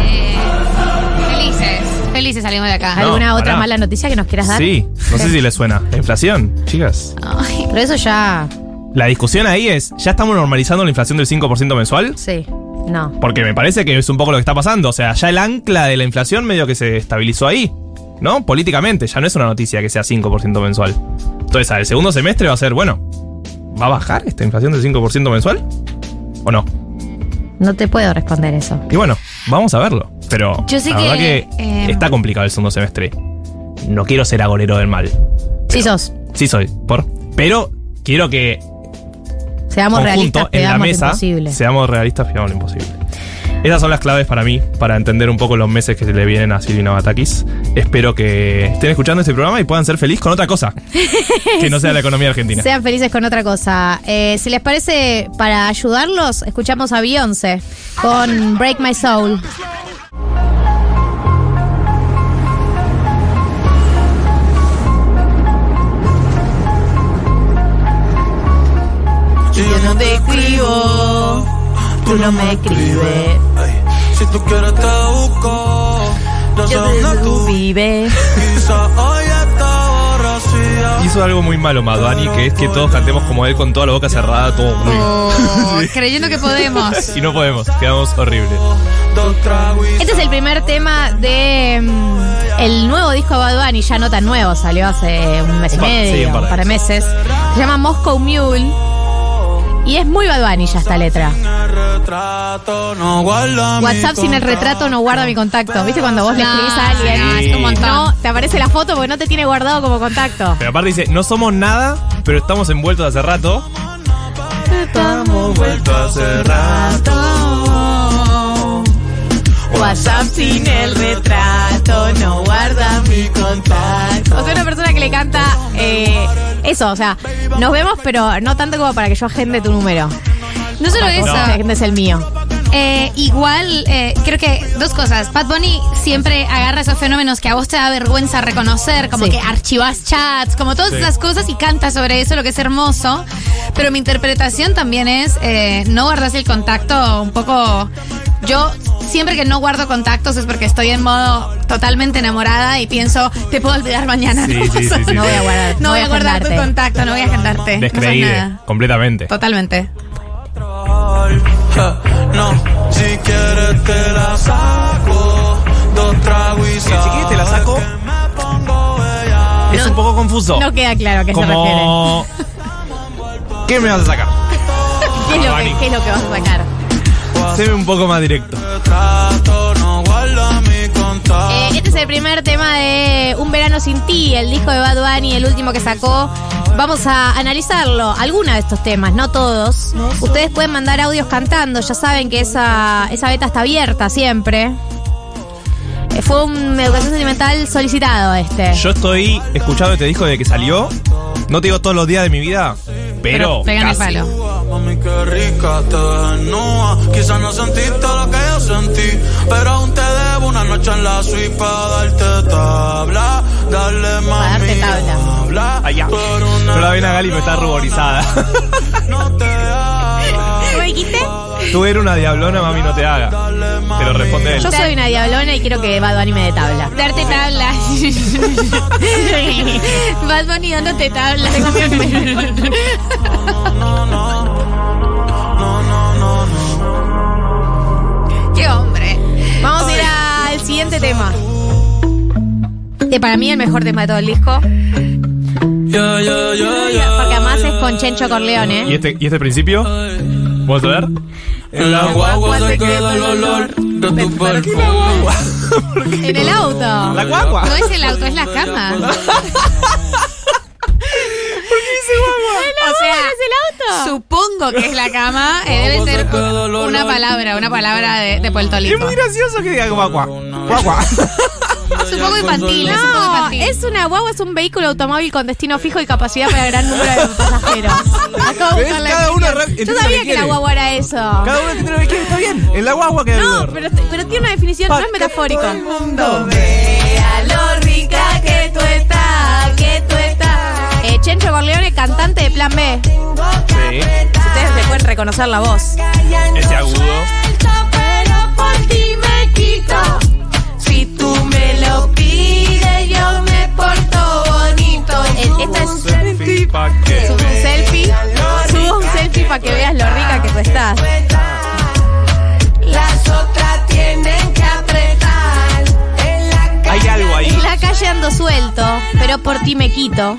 felices. Felices salimos de acá. No, ¿Alguna otra pará. mala noticia que nos quieras dar? Sí, no sé si les suena. La inflación, chicas. Ay, Pero eso ya. La discusión ahí es, ¿ya estamos normalizando la inflación del 5% mensual? Sí. No. Porque me parece que es un poco lo que está pasando. O sea, ya el ancla de la inflación medio que se estabilizó ahí. ¿No? Políticamente, ya no es una noticia que sea 5% mensual. Entonces, al segundo semestre va a ser, bueno, ¿va a bajar esta inflación del 5% mensual? ¿O no? No te puedo responder eso. Y bueno, vamos a verlo. Pero Yo sé la que, verdad que eh, está complicado el segundo semestre. No quiero ser agorero del mal. Sí sos. Sí soy, por. Pero quiero que Seamos realistas, en la mesa, imposible. seamos realistas, lo imposible. Esas son las claves para mí, para entender un poco los meses que se le vienen a Silvina Batakis. Espero que estén escuchando este programa y puedan ser felices con otra cosa que no sea la economía argentina. Sean felices con otra cosa. Eh, si les parece, para ayudarlos, escuchamos a Beyoncé con Break My Soul. Yo no te escribo, tú no me escribes. Si tú quieres te busco, ya sé dónde tú vives. Quizá hoy. Hizo algo muy malo Madani, que es que todos cantemos como él con toda la boca cerrada, todo muy oh, creyendo que podemos. Y no podemos, quedamos horribles. Este es el primer tema de mm, el nuevo disco de Bad Bunny, ya no tan nuevo, salió hace un mes y medio, sí, un par de un par de meses. Se llama Moscow Mule. Y es muy Bad Bunny ya esta letra. el retrato no guarda mi WhatsApp sin el retrato no guarda mi contacto. ¿Viste cuando vos le escribís a alguien? no, es un montón. No, te aparece la foto porque no te tiene guardado como contacto. Pero aparte dice, no somos nada, pero estamos envueltos hace rato. Estamos vueltos hace WhatsApp sin el retrato no guarda mi contacto. O sea, una persona que le canta eh, eso, o sea, nos vemos, pero no tanto como para que yo agende tu número. No solo eso. Que agendes el mío. Eh, igual, eh, creo que dos cosas. Bad Bunny siempre agarra esos fenómenos que a vos te da vergüenza reconocer, como Sí. que archivas chats, como todas Sí. esas cosas y canta sobre eso, lo que es hermoso. Pero mi interpretación también es, eh, no guardas el contacto un poco... Yo siempre que no guardo contactos es porque estoy en modo totalmente enamorada y pienso, te puedo olvidar mañana. Sí, no sí, pasa sí, sí. No voy a guardar. No voy a guardar tu contacto, no voy a agendarte. No nada. completamente. Totalmente. No, si quieres te la saco. Dos tragos y Si quieres te la saco. Es un poco confuso. No queda claro a qué se refiere. Como... ¿Qué me vas a sacar? ¿Qué es, lo que, qué es lo que vas a sacar? Se ve un poco más directo. Eh, este es el primer tema de Un verano sin ti, el disco de Bad Bunny, el último que sacó. Vamos a analizarlo, algunos de estos temas, no todos. Ustedes pueden mandar audios cantando, ya saben que esa, esa beta está abierta siempre. Eh, Fue un educación sentimental solicitado este. Yo estoy escuchando este disco desde que salió. No te digo todos los días de mi vida, pero, pegan el casi. palo. Mami, qué rica te desnuda. Quizás no sentiste lo que yo sentí, pero aún te debo una noche en la suite para darte tabla. Dale, mami. darte tabla. habla. Una No la ven a Gali, pero está ruborizada. No te. Tú eres una diablona, mami, no te haga. Te lo responde él. Yo soy una diablona y quiero que Bad Bunny me dé tabla. Darte tabla. Vas Bunny dándote tabla. No, no. No, no, no, no. Qué hombre. Vamos a ir al siguiente Eh, para mí el mejor tema de todo el disco. Yeah, yeah, yeah, yeah. Porque además es con Chencho Corleone. ¿Y este, ¿Y este principio? ¿Vamos a ver? En la guagua se queda el olor de tu perfume. En el auto. La guagua. No es el auto, es la cama. O sea, ¿Es el auto? supongo que es la cama. eh, debe ser una palabra, una palabra de, de Puerto Es Rico. muy gracioso que diga guagua. Guagua. Es un poco infantil, es un poco No, infantil. es una guagua, es un vehículo automóvil con destino fijo y capacidad para gran número de pasajeros. Acabo de ¿Ves? buscar la Cada uno definición. re- entiende Yo lo sabía que que la quiere. guagua era eso. Cada uno tiene lo que quiere, está bien. En la guagua queda el No, pero, pero tiene una definición, no es metafórico. Vea lo rica que tú estás, que tú estás. Eh, Chencho Corleone, cantante de Plan B. Sí. Ustedes le pueden reconocer la voz. Ese agudo. Pero por ti me quito. Esta es Selfie que un selfie. Subo un selfie para que veas lo rica que tú estás. Las otras tienen que apretar. En la Hay algo ahí. En la calle ando suelto, pero por ti me quito.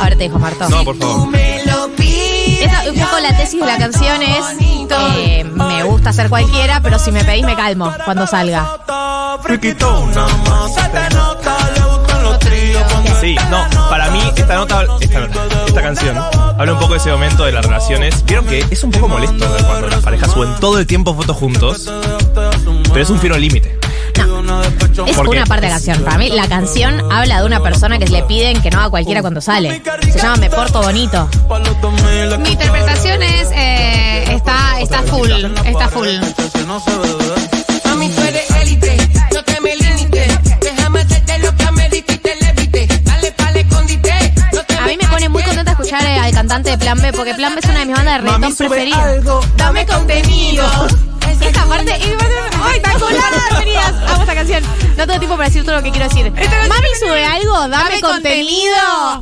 Ahora te dejo, Martón. No, por favor. Esta, un poco la tesis de la canción es eh, me gusta ser cualquiera, pero si me pedís me calmo cuando salga. Canción habla un poco de ese momento de las relaciones. Vieron que es un poco molesto cuando las parejas suben todo el tiempo fotos juntos, pero es un fino límite. Es ¿Por qué? una parte de la canción. Para mí, la canción habla de una persona que le piden que no haga cualquiera cuando sale. Se llama Me Porto Bonito. Mi interpretación es. eh, está, está full. Está full. Cantante de Plan B, porque Plan B es una de mis bandas de reggaetón preferidas. dame contenido. Esta parte, ¡ay, espectacular! Bienvenidas. Amo esta canción. No tengo tiempo para decir todo lo que quiero decir. Mami sube algo, dame, contenido. Ah,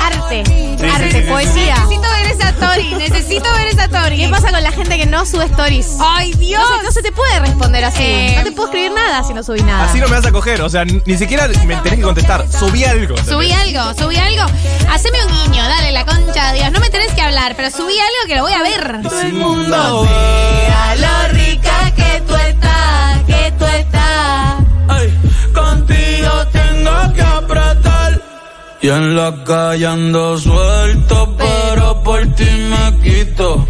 arte. arte, sí, sí, poesía. Necesito ver esa Tori. Necesito ver esa Tori. ¿Qué pasa con la gente que no sube stories? ¡Ay, Dios! No se, no se te puede responder así. Eh, no te puedo escribir nada si no subís nada. Así no me vas a coger, o sea, ni siquiera me tenés que contestar. Subí algo. Subí algo, subí algo. Haceme un guiño, dale, la concha de Dios. No me tenés que hablar, pero subí algo que lo voy a ver. Vea lo rica que tú estás, que tú estás. Ay, contigo tengo que apretar. Y en la calle ando suelto, pero por ti me quito.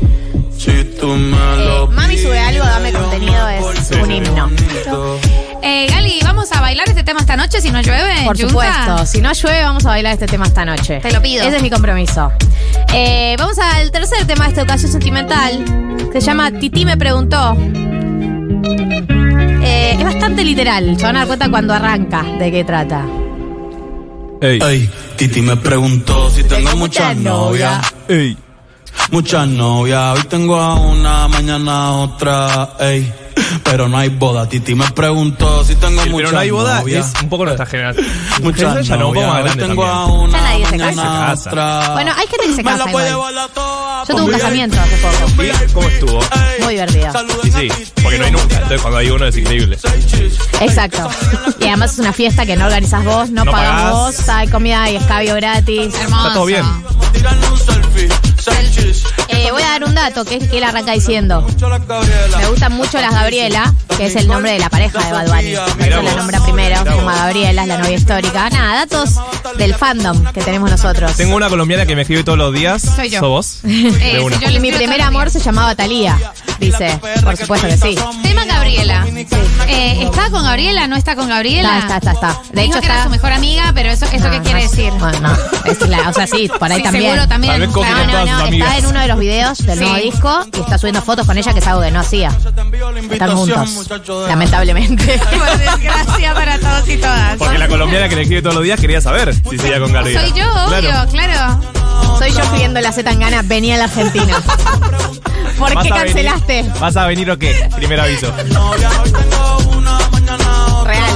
Si tú me Eh, lo mami sube algo, dame contenido, es un himno. Eh, Gali, ¿vamos a bailar este tema esta noche si no llueve? Por supuesto, si no llueve vamos a bailar este tema esta noche. Te lo pido. Ese es mi compromiso. Eh, vamos al tercer tema de esta ocasión sentimental, que se llama Titi me preguntó. Eh, es bastante literal, se van a dar cuenta cuando arranca de qué trata. Ey, Ey, Titi me preguntó si tengo muchas novias. ey. Muchas novias, hoy tengo a una, mañana a otra, ey. Pero no hay boda, Titi me preguntó si tengo El muchas pero no hay boda novias. es un poco nuestra generación. Muchas ya no, un más grande tengo a una, nadie se casa. otra. Bueno, hay gente que se casa igual. Yo tuve un casamiento hace poco. ¿Y cómo estuvo? Muy divertido. Y sí, porque no hay nunca. Entonces cuando hay uno es increíble. Exacto. Y además es una fiesta que no organizas vos, no, No pagas vos, hay comida y escabio gratis. Hermoso. Está todo bien. Eh, voy a dar un dato que es que él arranca diciendo. Me gustan mucho las Gabriela, que es el nombre de la pareja de Bad Bunny. Eso la nombra primero, se llama Gabriela, es la novia histórica. Nada, datos del fandom que tenemos nosotros. Tengo una colombiana que me escribe todos los días. Soy yo. ¿Sos vos? Eh, De una. yo le mi escribo primer amor se llamaba Talía, dice. Por supuesto que sí. Tema Gabriela. Eh, ¿Está con Gabriela? ¿No está con Gabriela? Está, está, está, está. De Dijo hecho, que era está. su mejor amiga, pero eso, ¿eso No, qué no, quiere decir? Bueno, no. Es la- o sea, sí, por ahí Sí, también. seguro también. Tal vez coge No, con no, todas no, sus está amigas. en uno de los videos del Sí. nuevo disco y está subiendo fotos con ella, que es algo que no hacía. Están juntos, lamentablemente. Por desgracia para todos y todas. Porque la colombiana que le escribe todos los días quería saber si seguía con Gabriela. Soy yo, obvio, Claro. claro. Soy yo pidiendo la Z en gana, venía a la Argentina. ¿Por ¿Vas qué venir? cancelaste? ¿Vas a venir o qué? Primer aviso. Real.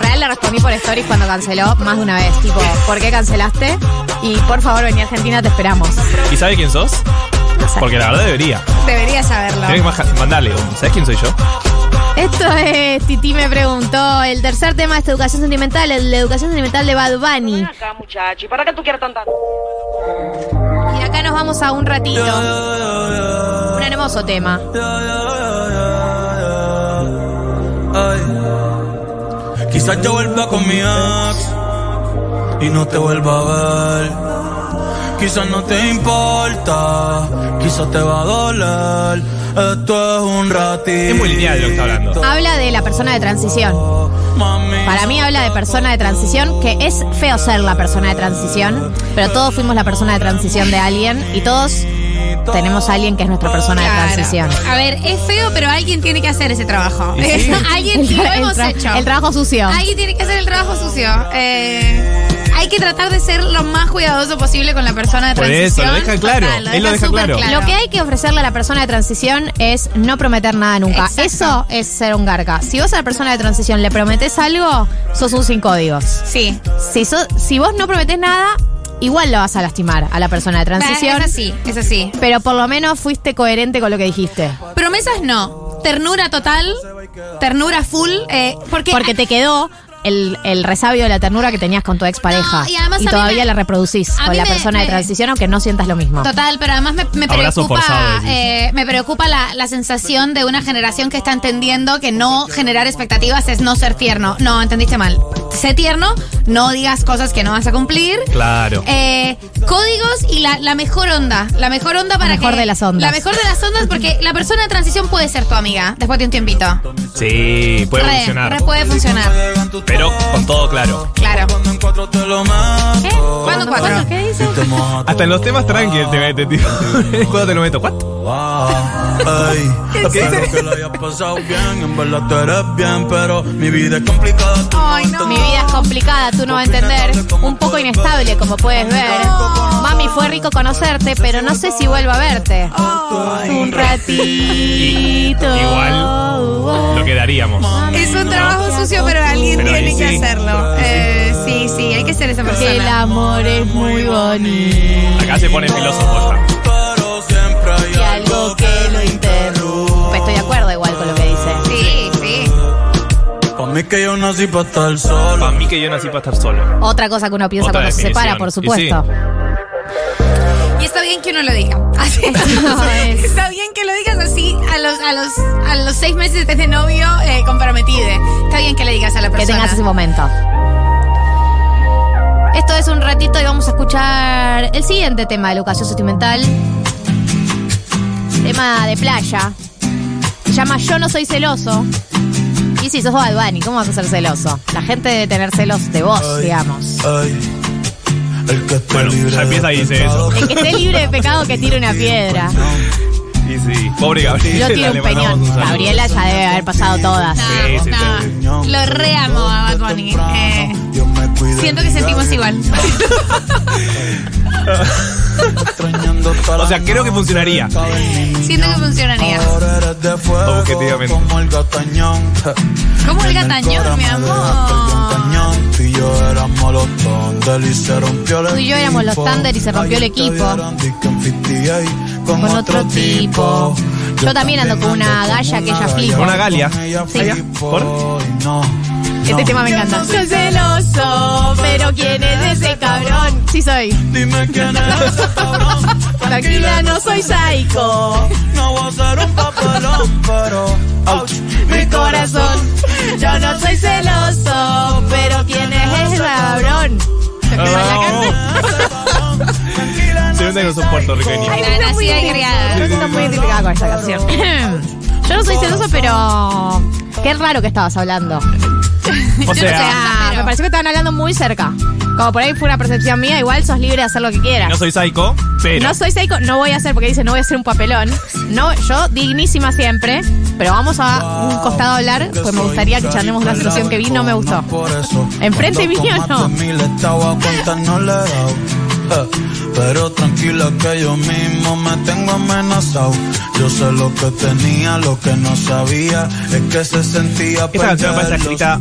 Real le respondí por stories cuando canceló más de una vez. Tipo, ¿por qué cancelaste? Y por favor, vení a Argentina, te esperamos. ¿Y sabe quién sos? Porque la verdad debería. Deberías saberlo. Tienes que mandarle. un, ¿Sabes quién soy yo? Esto es, Titi me preguntó, el tercer tema es educación sentimental, el de educación sentimental de Bad Bunny. Acá, muchacho, ¿y para qué tú quieres tanta? Y acá nos vamos a un ratito. Un hermoso tema. Ay. Quizás yo vuelva con mi ex y no te vuelva a ver. Quizás no te importa, quizás te va a doler. Esto es un ratito. Es muy lineal lo que está hablando. Habla de la persona de transición. Para mí habla de persona de transición, que es feo ser la persona de transición, pero todos fuimos la persona de transición de alguien y todos tenemos a alguien que es nuestra persona de transición. A ver, es feo, pero alguien tiene que hacer ese trabajo. Sí. alguien El lo hemos hecho. el trabajo sucio. Alguien tiene que hacer el trabajo sucio. Eh, hay que tratar de ser lo más cuidadoso posible con la persona de Por eso, transición. lo deja claro. Total, Él lo deja claro. Lo que hay que ofrecerle a la persona de transición es no prometer nada nunca. Exacto. Eso es ser un garca. Si vos a la persona de transición le prometés algo, sos un sin códigos. Sí. Si, sos- si vos no prometés nada, igual lo vas a lastimar a la persona de transición. Es así, es así. Pero por lo menos fuiste coherente con lo que dijiste. Promesas no. Ternura total. Ternura full. eh, porque Porque te quedó el, el resabio de la ternura que tenías con tu expareja. No, y además mí todavía me- la reproducís con la me- persona de transición, aunque no sientas lo mismo. Total, pero además me, preocupa, forzado, eh, me preocupa la, la sensación de una generación que está entendiendo que no generar expectativas es no ser tierno. No, entendiste mal. Sé tierno, no digas cosas que no vas a cumplir. Claro. Eh, códigos y la, la mejor onda. La mejor onda para mejor que- de las ondas. La mejor de las ondas porque la persona de transición puede ser tu amiga después de un tiempito. Sí, puede Re, funcionar. re puede funcionar. Pero con todo claro. Claro. ¿Qué? ¿Cuándo cuatro? ¿Qué dice? Hasta en los temas tranquilos te mete, tío. ¿Cuándo te lo meto? ¿What? Ay, espero que lo hayas pasado bien, en verdad tú eres bien, pero mi vida es complicada. tú Ay, no. Mi vida es complicada, tú no vas a entender. Un poco inestable, como puedes ver. Fue rico conocerte, pero no sé si vuelvo a verte. Un ratito. Igual lo quedaríamos. Es un trabajo sucio, pero alguien Pero tiene que sí. hacerlo. Eh, sí, sí, hay que ser esa persona. Que el amor es muy bonito. Acá se pone filósofo ya. Pero siempre hay Y algo que lo interrumpe. Estoy de acuerdo igual con lo que dice. Sí, sí. Pa' mí que yo nací para estar solo. Para mí que yo nací para estar solo. Otra cosa que uno piensa Otra cuando se definición. separa, por Y supuesto. Y está bien que uno lo diga. Así. está bien que lo digas así a los, a los, a los seis meses de novio eh, comprometide. Está bien que le digas a la Que persona. tengas ese momento. Esto es un ratito y vamos a escuchar el siguiente tema de educación sentimental. Tema de playa. Se llama Yo no soy celoso. Y si sos Bad Bunny, ¿cómo vas a ser celoso? La gente debe tener celos de vos, Ay, digamos. ay, que Bueno, ya empieza y de dice eso. El que esté libre de pecado que tire una piedra. Y sí. Pobre Gabriela. Yo tiro le un mandamos peñón. saludo. Gabriela ya debe haber pasado todas. No, Sí, sí, no. sí. Lo reamo a Bad Bunny. Eh, siento que sentimos igual. O sea, creo que funcionaría. Siento que funcionaría. Objetivamente. como el gatañón. Como el En gatañón, Cora mi amor. Tú y yo éramos los Thunder y se rompió el Tú y yo éramos los equipo. Thunder y se rompió el Ayer te equipo. vieron disque en 58 con, otro tipo. Yo también ando con una galla que ella flipa. Una galia. Sí. ¿Por? Este tema me encanta. Soy celoso, pero ¿quién es ese cabrón? Sí soy. Dime quién es ese cabrón. Tranquila, no soy psycho. No voy a hacer un papelón, pero ouch, Mi corazón, yo no soy celoso, pero ¿quién es ese cabrón? Se vende puertorriqueños. Nacida muy y identi- criada. Yo estoy muy identificada con esta canción. Yo no soy celoso, pero qué raro que estabas hablando. O O sea, sea, me pareció que estaban hablando muy cerca. Como por ahí fue una percepción mía, igual sos libre de hacer lo que quieras. no soy psycho, pero. No soy psycho, no voy a hacer, porque dice no voy a hacer un papelón. No, yo dignísima siempre, pero vamos a un costado a hablar, pues me gustaría que charlemos una situación que vi, no me gustó. Por eso, Enfrente mío, no. Eh, Pero tranquila que yo mismo me tengo amenazado. Yo sé lo que tenía, lo que no sabía es que se sentía Esta canción me parece escrita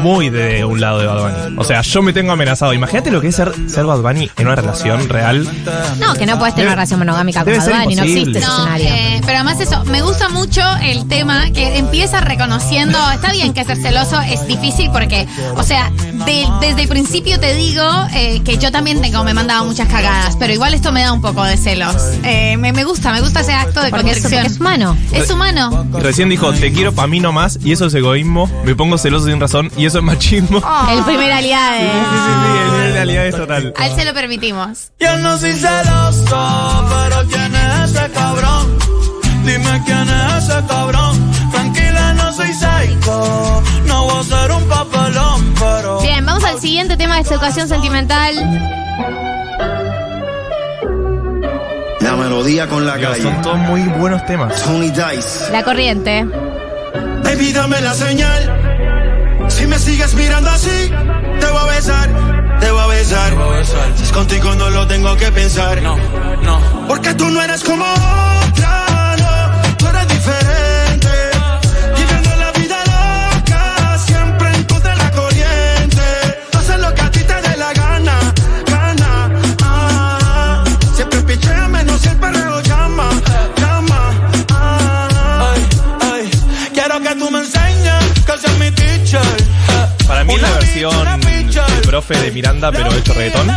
muy de un lado de Bad Bunny. O sea, yo me tengo amenazado. Imagínate lo que es ser, ser Bad Bunny en una relación real. No, que no puedes tener una relación monogámica con debe Bad Bunny, no imposible. existe ese No, escenario. eh, pero además eso, me gusta mucho el tema que empieza reconociendo, está bien que ser celoso es difícil porque, o sea, de- desde el principio te digo eh, que yo también tengo, me mandaba muchas cagadas, pero igual esto me da un poco de celos. Eh, me, me gusta, me gusta ese acto de Porque es, constricción. porque es humano. Es humano. Recién dijo, te quiero pa' mí nomás, y eso es egoísmo. Me pongo celoso sin razón, y eso es machismo. El primer aliado. Sí, sí, sí, en realidad es total. A él se lo permitimos. Yo no soy celoso, pero ¿quién es ese cabrón? Dime quién es ese cabrón. Tranquila, no soy psycho. No voy a ser un papelón, pero. Bien, vamos al siguiente tema de esta educación sentimental. Melodía con la Dios, calle. son todos muy buenos temas. Tony Dice. La corriente. Baby, dame la señal. Si me sigues mirando así, te voy a besar, te voy a besar. Si es contigo no lo tengo que pensar. No, no. Porque tú no eres como otra, Para mí es la versión del profe de Miranda, pero hecho reggaetón.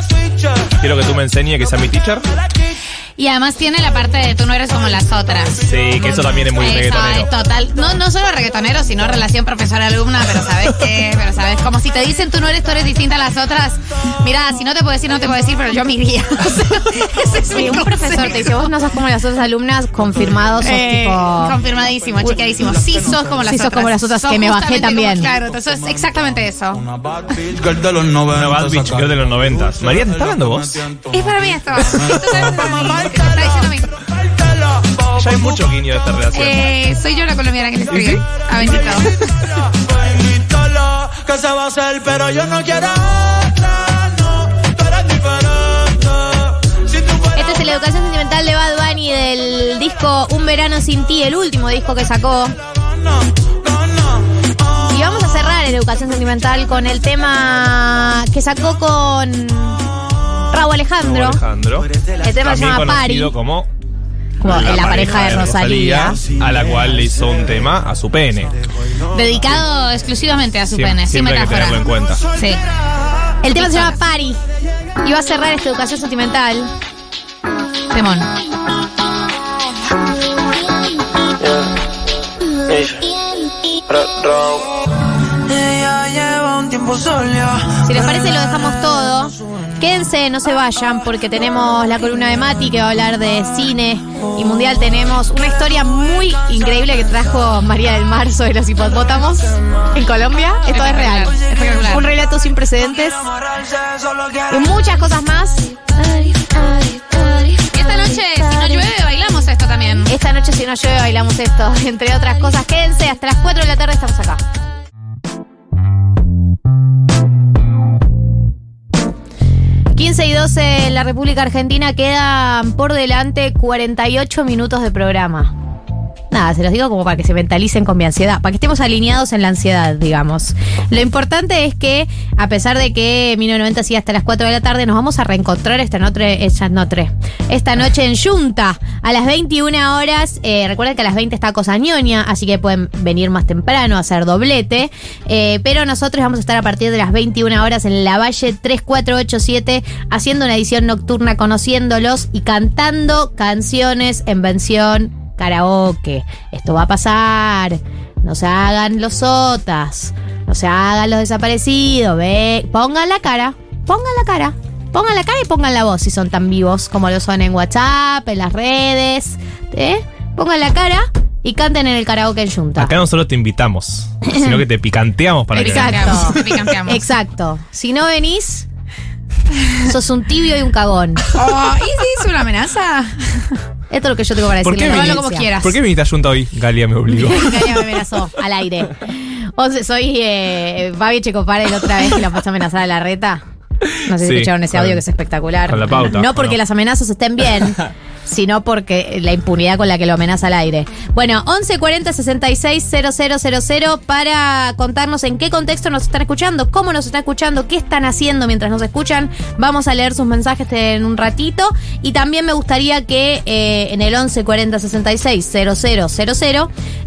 Quiero que tú me enseñes que sea mi teacher. Y además tiene la parte de tú no eres como las otras. Sí, que eso también es muy reggaetonero. es total. No, no solo reggaetonero, sino relación profesor-alumna, pero sabes qué, pero sabes, como si te dicen tú no eres, tú eres distinta a las otras. Mira, si no te puedo decir, no te puedo decir, pero yo me iría. O sea, ese es Sí, mi un profesor te dice, vos no sos como las otras alumnas, confirmado, sos Eh, tipo... confirmadísimo, chequeadísimo. Sí sos como las Sí sos otras. como las otras, Sos que me bajé también. como- claro, entonces es exactamente eso. Una bad bitch girl de los 90. Una bad bitch girl de los 90. María, ¿te está hablando vos? Es para mí esto. Ya hay mucho guiño de esta relación. Eh, soy yo la colombiana que le escribe. A Bendito. Invítala, que se va a hacer, pero yo no quiero Esta es la educación sentimental de Bad Bunny del disco Un Verano Sin Ti, el último disco que sacó. Y vamos a cerrar en educación sentimental con el tema que sacó con Raúl Alejandro. Alejandro. El tema se llama Pari. como La, pareja de Rosalía. a la cual le hizo un tema a su pene. Dedicado exclusivamente a su pene, sin siempre hay que metáfora. tenerlo en cuenta. Sí. El tema se llama Pari. Y va a cerrar esta educación sentimental. Temón. Si les parece, lo dejamos todo. Quédense, no se vayan, porque tenemos la columna de Mati que va a hablar de cine y mundial. Tenemos una historia muy increíble que trajo María del Mar sobre los hipopótamos en Colombia. Esto es real. Espectacular. Un relato sin precedentes. Y muchas cosas más. Y esta noche, si no llueve, bailamos esto también. Esta noche, si no llueve, bailamos esto. Entre otras cosas, quédense. Hasta las 4 de la tarde estamos acá. 15 y 12 en la República Argentina quedan por delante 48 minutos de programa. Nada, se los digo como para que se mentalicen con mi ansiedad, para que estemos alineados en la ansiedad, digamos. Lo importante es que, a pesar de que 1990 sigue hasta las 4 de la tarde, nos vamos a reencontrar esta noche, esta noche, esta noche en Junta, a las 21 horas. Eh, recuerden que a las 20 está Cosa Ñoña, así que pueden venir más temprano a hacer doblete. Eh, pero nosotros vamos a estar a partir de las 21 horas en la Valle 3487, haciendo una edición nocturna, conociéndolos y cantando canciones en versión karaoke. Esto va a pasar. No se hagan los sotas. No se hagan los desaparecidos. Ve, pongan la cara. Pongan la cara. Pongan la cara y pongan la voz si son tan vivos como lo son en WhatsApp, en las redes. ¿eh? Pongan la cara y canten en el karaoke en Junta. Acá no solo te invitamos, sino que te picanteamos para que Exacto. Te picanteamos. Exacto. Si no venís, sos un tibio y un cagón. Oh, ¿Y si es una amenaza? Esto es lo que yo tengo para ¿Por decirle. como quieras. ¿Por qué viniste a Junta hoy? Galia me obligó. Galia me amenazó al aire. O sea, soy eh, Babi Checopara y la otra vez que la pasó a amenazar a la reta. No sé si Sí, escucharon ese audio que es espectacular. con la pauta, No porque ¿o no? las amenazas estén bien, sino porque la impunidad con la que lo amenaza al aire. Bueno, 1140 66 000 para contarnos en qué contexto nos están escuchando, cómo nos están escuchando, qué están haciendo mientras nos escuchan. Vamos a leer sus mensajes en un ratito. Y también me gustaría que eh, en el 1140 66 000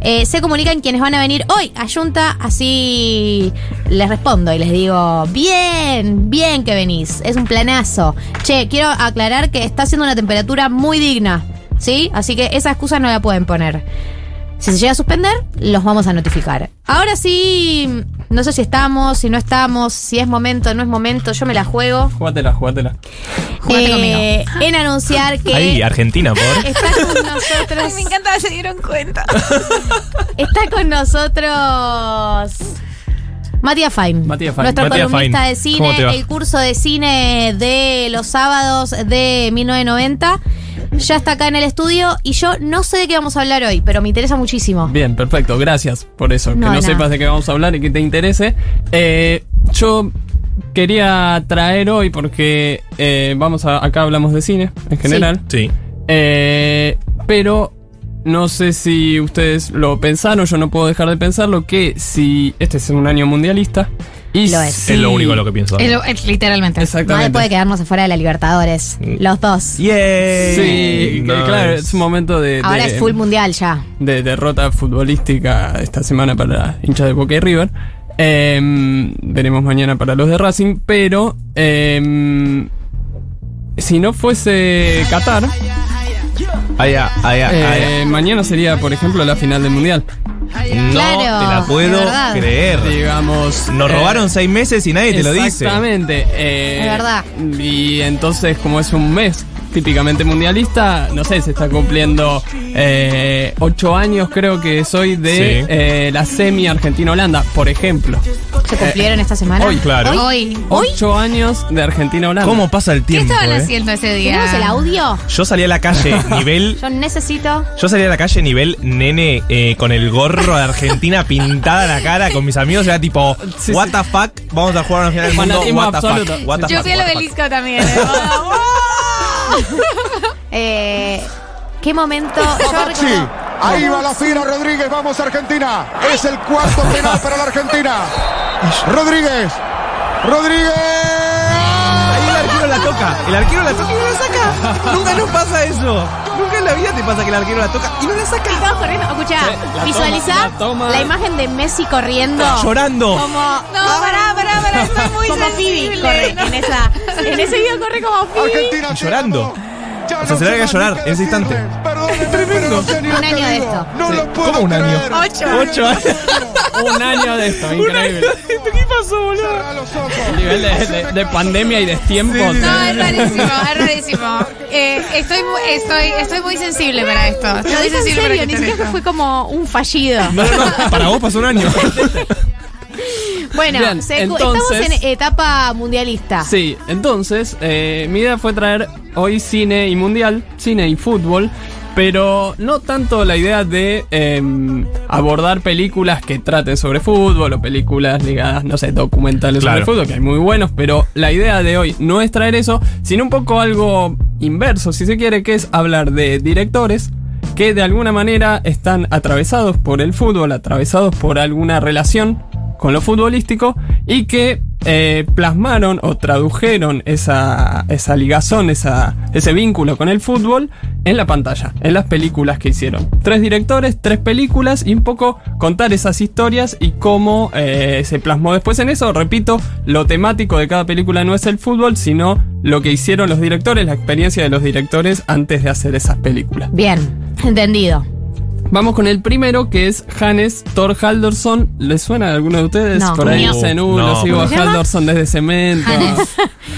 eh, se comunican quienes van a venir hoy a Junta, así les respondo y les digo, bien, bien que venís, es un planazo. Che, quiero aclarar que está haciendo una temperatura muy digna, ¿sí? Así que esa excusa no la pueden poner. Si se llega a suspender, los vamos a notificar. Ahora sí, no sé si estamos, si no estamos, si es momento, no es momento, yo me la juego. Jugátela, jugátela. Eh, en anunciar que Ahí, Argentina, por. está con nosotros. Ay, me encanta, se dieron cuenta. Está con nosotros Matías Fain. Matías Fain. Nuestro Matías columnista de cine, el curso de cine de los sábados de 1990. Ya está acá en el estudio y yo no sé de qué vamos a hablar hoy, pero me interesa muchísimo. Bien, perfecto, gracias por eso. No, que no sepas de qué vamos a hablar y que te interese. Eh, yo quería traer hoy, porque eh, vamos a, acá hablamos de cine en general. Sí. Eh, pero no sé si ustedes lo pensaron, yo no puedo dejar de pensarlo, que si este es un año mundialista. Y Lo es. si- Es lo único lo que pienso. Es lo- es literalmente. Nadie Exactamente. puede quedarnos afuera de la Libertadores. Los dos. ¡Yay! Sí, Nice. claro, es un momento de, Ahora de- es full mundial ya. de derrota futbolística esta semana para hinchas de Boca y River. Eh, veremos mañana para los de Racing, pero eh, si no fuese Qatar, Allá, allá, eh, mañana sería, por ejemplo, la final del Mundial. No Claro, te la puedo creer. Digamos. Nos eh, robaron seis meses y nadie te lo dice. Exactamente. eh, Es verdad. Y entonces, como es un mes típicamente mundialista, no sé, se está cumpliendo eh, ocho años, creo que soy de Sí. eh, la semi Argentina-Holanda, por ejemplo. ¿Se cumplieron esta semana? hoy, claro. ¿Hoy? Hoy. Ocho años de Argentina-Holanda. ¿Cómo pasa el ¿Qué tiempo? estaban eh? haciendo ese día? ¿Tenemos el audio? Yo salí a la calle nivel. Yo necesito. Yo salí a la calle nivel nene eh, con el gorro de Argentina pintada en la cara con mis amigos. Era tipo, Sí, what sí. the fuck, vamos a jugar a una final del mundo. Fanatismo What the absoluto. fuck, what the Yo fuck, fui a what lo the del fuck. disco también. ¿eh? Eh, ¿Qué momento? Yo ahí va la fila Rodríguez, vamos Argentina. Es el cuarto penal para la Argentina. Rodríguez, Rodríguez. Toca. El arquero la toca y no la saca. Nunca nos pasa eso. Nunca en la vida te pasa que el arquero la toca y no la saca. Y todos corriendo. Escucha, Sí, la visualiza toma, la, imagen de Messi corriendo. Llorando. Como, No, pará, pará, pará, estoy muy como Phoebe en esa. En ese video corre como Phoebe. Argentina Llorando. O sea, se larga a sé llorar en ese instante. no sé ni Un año de esto. No Sí. lo puedo ¿Cómo un año? Ocho. Ocho años. Un año de esto, increíble. ¿Qué pasó, boludo? Cerrá los ojos. El nivel de, de- de pandemia y destiempo. Sí, sí, No, es rarísimo, es rarísimo. Eh, estoy, estoy, estoy muy sensible para esto. Estoy Lo muy dice en sensible serio, para ni siquiera esto. fue como un fallido. No, no, no. Para vos pasó un año. Bueno, Bien, se- entonces- estamos en etapa mundialista. Sí, entonces, eh, mi idea fue traer hoy cine y mundial, cine y fútbol, pero no tanto la idea de em, abordar películas que traten sobre fútbol o películas ligadas, no sé, documentales Claro. sobre fútbol, que hay muy buenos, pero la idea de hoy no es traer eso, sino un poco algo inverso, si se quiere, que es hablar de directores que de alguna manera están atravesados por el fútbol, atravesados por alguna relación con lo futbolístico y que eh, plasmaron o tradujeron esa, esa ligazón, esa, ese vínculo con el fútbol en la pantalla, en las películas que hicieron. Tres directores, tres películas y un poco contar esas historias y cómo eh, se plasmó después en eso. Repito, lo temático de cada película no es el fútbol, sino lo que hicieron los directores, la experiencia de los directores antes de hacer esas películas. Bien, entendido. Vamos con el primero, que es Hannes Thor Haldorsson. ¿Les suena a alguno de ustedes? No. Por ahí No. dicen, uh, No. lo sigo a. Haldorsson desde Cemento.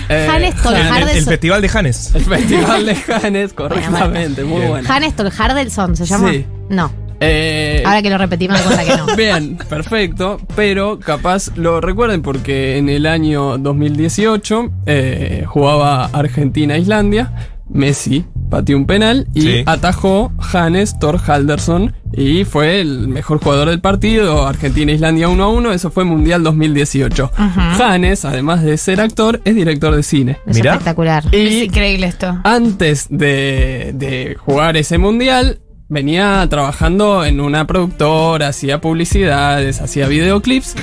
Eh, Hannes Thor El, Haldorsson. festival de Janes. El festival de Hannes, correctamente, muy bueno. Hannes Hardelson se llama. Sí. No. Eh, Ahora que lo repetimos me cuenta que no. Bien, perfecto, pero capaz lo recuerden porque en el año 2018 eh, jugaba Argentina-Islandia, Messi pateó un penal y Sí. atajó Hannes Thor Halderson y fue el mejor jugador del partido. Argentina-Islandia 1 a 1, eso fue Mundial 2018. Hannes, además de ser actor, es director de cine. Es espectacular. Es increíble esto. Antes de, de jugar ese mundial, venía trabajando en una productora, hacía publicidades, hacía videoclips.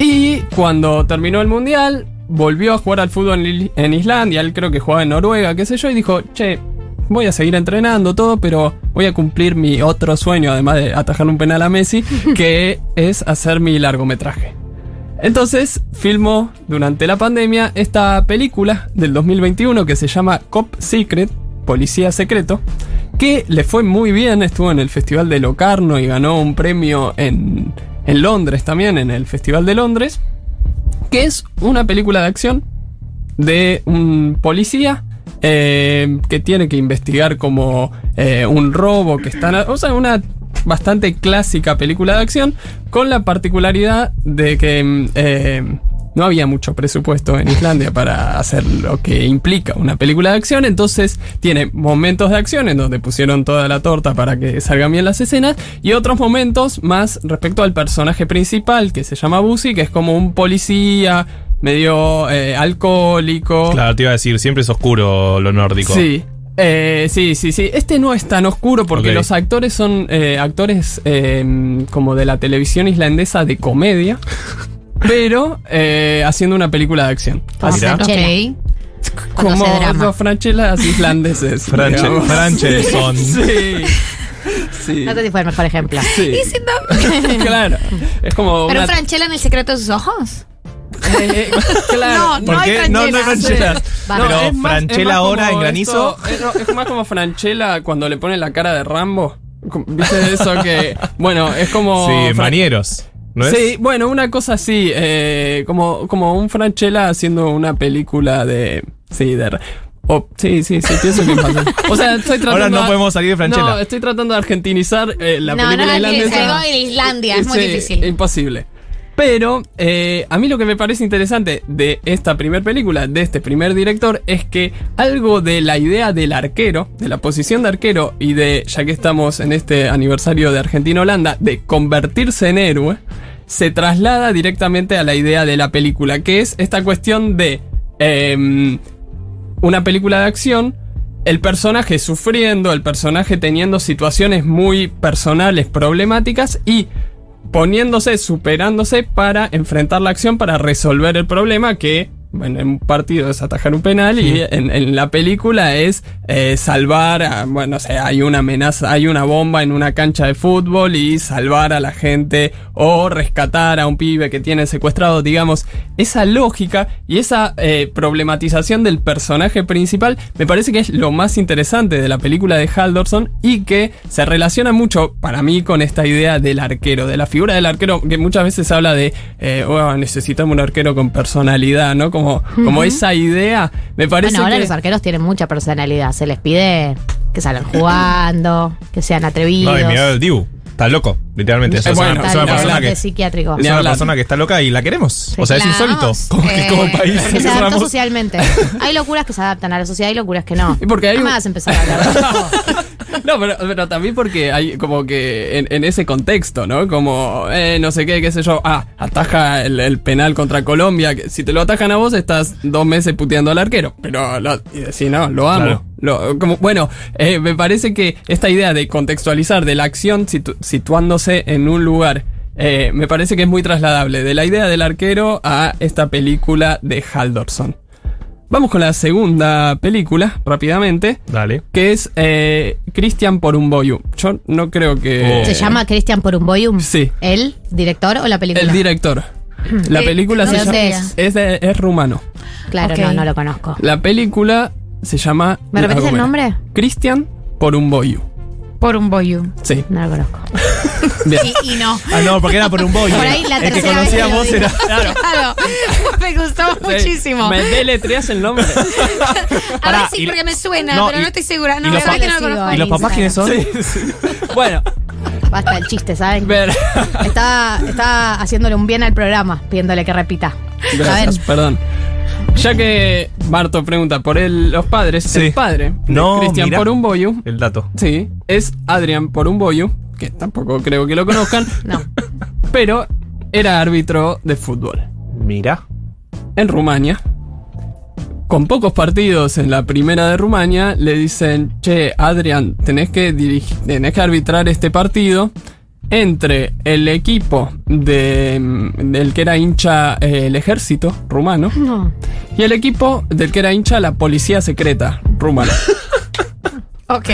Y cuando terminó el mundial, volvió a jugar al fútbol en Islandia. Él creo que jugaba en Noruega, qué sé yo, y dijo: Che, voy a seguir entrenando todo, pero voy a cumplir mi otro sueño, además de atajar un penal a Messi, que es hacer mi largometraje. Entonces filmó durante la pandemia esta película del 2021 que se llama Cop Secret, Policía Secreto, que le fue muy bien, estuvo en el Festival de Locarno y ganó un premio en, en Londres también, en el Festival de Londres, que es una película de acción de un policía eh, que tiene que investigar como eh, un robo que está... O sea, una bastante clásica película de acción con la particularidad de que eh, no había mucho presupuesto en Islandia para hacer lo que implica una película de acción, entonces tiene momentos de acción en donde pusieron toda la torta para que salgan bien las escenas y otros momentos más respecto al personaje principal que se llama Busy, que es como un policía medio eh, alcohólico. Claro, te iba a decir, siempre es oscuro lo nórdico. Sí. Eh, sí, sí, sí. Este no es tan oscuro porque los actores son eh, actores eh, como de la televisión islandesa de comedia, pero eh, haciendo una película de acción. Como Así-. Cuando como los franchelas islandeses. Franche- digamos. franches son. Sí. Sí. No si fue el mejor ejemplo. Sí. Y si no- claro. Es como ¿Pero una- Franchella en el secreto de sus ojos? Eh, claro. No, no ¿Por hay qué? No, no hay Franchella. franchelas. No, Pero es más- franchela es más ahora como en granizo. esto- es, es más como Franchella cuando le pone la cara de Rambo. ¿Viste eso que.? Bueno, es como. Sí, Fran- manieros. ¿No es? Sí, bueno, una cosa así. eh, como, como un Franchella haciendo una película de. Sí, de. o- sí, sí, sí, pienso que pasa. O sea, estoy tratando. Ahora no de- podemos salir de Franchella. No, estoy tratando de argentinizar eh, la No, película no, no, islandesa. algo en Islandia, es muy Sí, difícil. Imposible. Pero eh, a mí lo que me parece interesante de esta primer película, de este primer director, es que algo de la idea del arquero, de la posición de arquero y de, ya que estamos en este aniversario de Argentina-Holanda, de convertirse en héroe, se traslada directamente a la idea de la película, que es esta cuestión de em, una película de acción, el personaje sufriendo, el personaje teniendo situaciones muy personales, problemáticas y poniéndose, superándose para enfrentar la acción, para resolver el problema que bueno, en un partido es atajar un penal y en, en la película es eh, salvar, a- bueno, o sea, hay una amenaza, hay una bomba en una cancha de fútbol y salvar a la gente o rescatar a un pibe que tiene secuestrado, digamos, esa lógica y esa eh, problematización del personaje principal me parece que es lo más interesante de la película de Haldorson y que se relaciona mucho para mí con esta idea del arquero, de la figura del arquero que muchas veces habla de, eh, "Oh, necesitamos un arquero con personalidad, ¿no? Como, como esa idea, me parece Bueno, ahora que... los arqueros tienen mucha personalidad. Se les pide que salgan jugando, que sean atrevidos. No, y mirá el Dibu. Está loco, literalmente. Es, Eh, una- es persona que. psiquiátrico. Es una persona que está loca y la queremos. o sea, es insólito. Como, que, como Eh, país. Que se adaptó socialmente. Hay locuras que se adaptan a la sociedad y locuras que no. Y porque hay no un- me vas a empezar a hablar. No, pero, pero también porque hay como que en, en ese contexto, ¿no? Como, eh, no sé qué, qué sé yo, ah, ataja el, el penal contra Colombia, que si te lo atajan a vos estás dos meses puteando al arquero, pero lo- y si no, lo amo. Claro. Lo- como, bueno, eh, me parece que esta idea de contextualizar de la acción situ- situándose en un lugar, eh, me parece que es muy trasladable de la idea del arquero a esta película de Haldorson. Vamos con la segunda película, rápidamente. Dale. Que es eh, Christian Porumboyu. Yo no creo que. ¿Se llama Christian Porumboyum? Sí. ¿El director o la película? El director. La película ¿de se dónde llama. es? Es, de- es rumano. Claro, Ok. no, no lo conozco. La película se llama. ¿Me repetes Ah, el bueno. nombre? Christian Porumboyu. Por un boyu. Sí. No lo conozco. Bien. Y, y no. Ah, no, porque era por un boy. Por ahí la El que digo. era. Claro. Me gustó muchísimo. Me deletreas el nombre. A ver, sí, y- porque me suena, no, pero y- no estoy segura. No, y la los verdad que no lo conozco. ¿Y los papás quiénes son? Sí, sí. Bueno, Basta el chiste, ¿saben? Está, está haciéndole un bien al programa, pidiéndole que repita. Gracias, perdón. Ya que Marto pregunta por el- los padres. Sí. El padre de No, Cristian. Porumboyu. El dato. Sí, es Adrián Porumboyu, que tampoco creo que lo conozcan. no. Pero era árbitro de fútbol. Mira. En Rumania. Con pocos partidos en la primera de Rumania, le dicen, che, Adrián, tenés que, dirigir, tenés que arbitrar este partido entre el equipo de, mm, del que era hincha eh, el ejército rumano No. y el equipo del que era hincha la policía secreta rumana. Ok.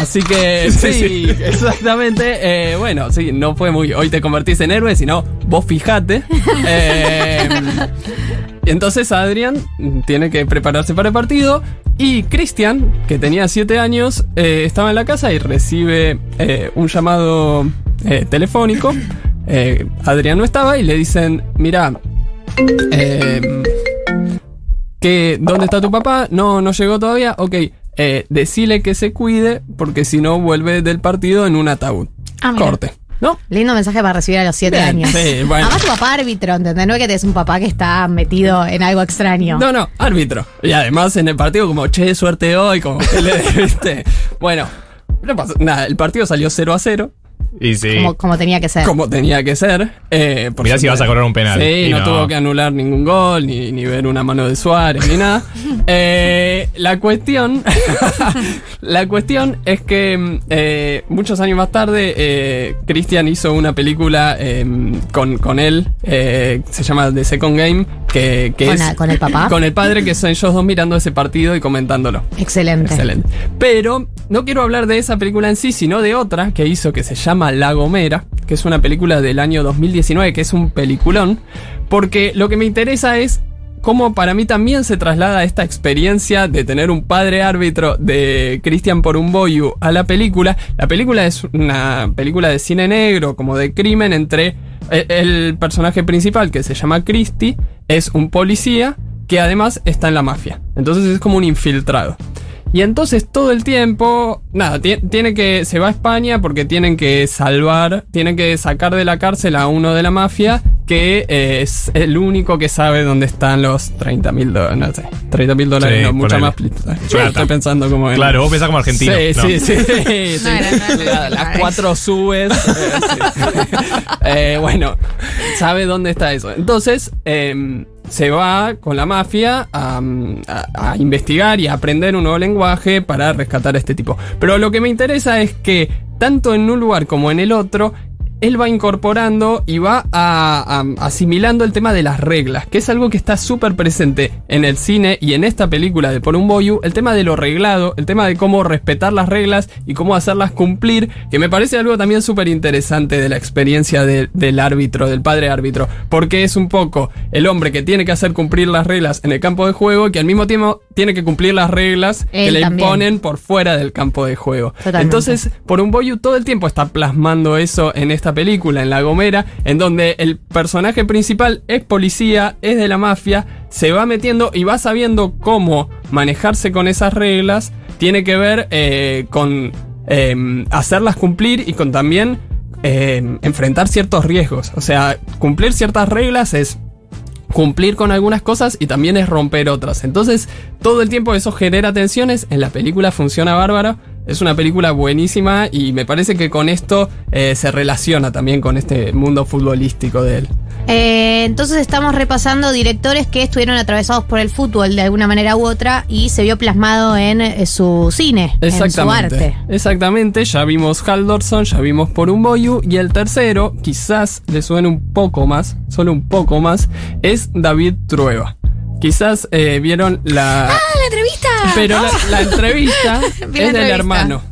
Así que sí, Sí, sí. exactamente. Eh, bueno, sí, no fue muy. Hoy te convertís en héroe, sino vos fijate. Eh, entonces Adrián tiene que prepararse para el partido. Y Cristian, que tenía 7 años, eh, estaba en la casa y recibe eh, un llamado eh, telefónico. Adrián no estaba y le dicen: Mira, eh, que ¿dónde está tu papá? No, no llegó todavía. Ok, eh, decile que se cuide porque si no vuelve del partido en un ataúd. Ah. Corte. ¿No? Lindo mensaje para recibir a los siete Bien, años. sí, bueno. Además, tu papá árbitro, ¿entendés? No es que tenés un papá que está metido en algo extraño. No, no, árbitro. Y además en el partido como, che, suerte hoy, como que le viste. Bueno, no pasó nada, el partido salió 0 a 0. Y sí. Como, como tenía que ser. Como tenía que ser. Eh, por Mirá si vas a cobrar un penal. Sí, Y no, no. tuvo que anular ningún gol, ni, ni ver una mano de Suárez, ni nada. Eh, la cuestión. la cuestión es que mm, eh, muchos años más tarde, eh, Christian hizo una película eh, con, con él. eh, se llama The Second Game. Que, que ¿Con es. con el papá? Con el padre, que son ellos dos mirando ese partido y comentándolo. Excelente. Excelente. Pero no quiero hablar de esa película en sí, sino de otra que hizo que se llama La Gomera, que es una película del año 2019, que es un peliculón, porque lo que me interesa es cómo para mí también se traslada esta experiencia de tener un padre árbitro de Christian Porumboyu a la película. La película es una película de cine negro, como de crimen entre eh, el personaje principal que se llama Christy, es un policía que además está en la mafia. Entonces es como un infiltrado. Y entonces todo el tiempo, nada, ti- tiene que, se va a España porque tienen que salvar, tienen que sacar de la cárcel a uno de la mafia que eh, es el único que sabe dónde están los 30 mil dólares, no sé, 30 mil dólares, Sí, no, mucho ponele. más. plata. Yo estoy pensando como en... Claro, vos pensás como argentino, Sí, no. sí, sí. No La- las cuatro subes. eh. Eh, bueno, sabe dónde está eso. Entonces, eh, se va con la mafia a, a- a investigar y a aprender un nuevo lenguaje para rescatar a este tipo. Pero lo que me interesa es que, tanto en un lugar como en el otro, él va incorporando y va a- a- asimilando el tema de las reglas, que es algo que está súper presente en el cine y en esta película de Por un Boyu, el tema de lo reglado, el tema de cómo respetar las reglas y cómo hacerlas cumplir, que me parece algo también súper interesante de la experiencia de- del árbitro, del padre árbitro, porque es un poco el hombre que tiene que hacer cumplir las reglas en el campo de juego y que al mismo tiempo tiene que cumplir las reglas que le también. imponen por fuera del campo de juego. Totalmente. Entonces, por un Boyu todo el tiempo está plasmando eso en esta película, en La Gomera, en donde el personaje principal es policía, es de la mafia, se va metiendo y va sabiendo cómo manejarse con esas reglas. Tiene que ver eh, con eh, hacerlas cumplir y con también eh, enfrentar ciertos riesgos. O sea, cumplir ciertas reglas es cumplir con algunas cosas y también es romper otras. Entonces, todo el tiempo eso genera tensiones. En la película funciona bárbaro. Es una película buenísima y me parece que con esto eh, se relaciona también con este mundo futbolístico de él. Eh, entonces estamos repasando directores que estuvieron atravesados por el fútbol de alguna manera u otra y se vio plasmado en eh, su cine, en su arte. Exactamente, ya vimos Haldorson, ya vimos por un Boyu y el tercero, quizás le suene un poco más, solo un poco más, es David Trueba. Quizás eh, vieron la... ¡Ah, la entrevista! Pero la, la entrevista es del entrevista. hermano.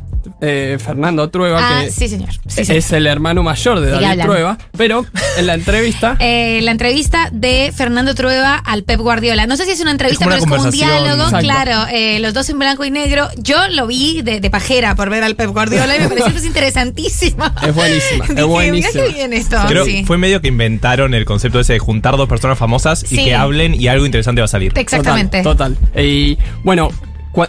Eh, Fernando Trueba, Ah, que sí, señor. Sí, es señor. el hermano mayor de ¿De qué David? Trueba, pero en la entrevista... Eh, la entrevista de Fernando Trueba al Pep Guardiola. No sé si es una entrevista, Es pero es como un diálogo. Exacto. Claro, eh, los dos en blanco y negro. Yo lo vi de, de pajera por ver al Pep Guardiola y me pareció pues, interesantísimo. Es buenísima, es Dije, buenísima. Mirá qué bien esto. Creo sí. fue medio que inventaron el concepto ese de juntar dos personas famosas y que hablen y algo interesante va a salir. Exactamente. Total. total. Y bueno,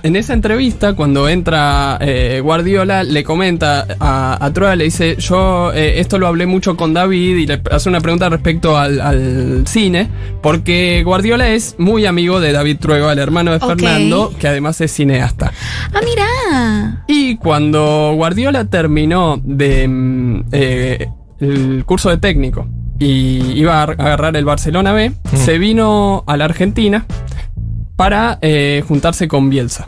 en esa entrevista, cuando entra eh, Guardiola, le comenta a, a le dice, yo eh, esto lo hablé mucho con David y le hace una pregunta respecto al, al cine, porque Guardiola es muy amigo de David Trueba, el hermano de. Fernando, que además es cineasta. Ah, mira. Y cuando Guardiola terminó de mm, eh, el curso de técnico y iba a ar- agarrar el Barcelona B, se vino a la Argentina para eh, juntarse con Bielsa.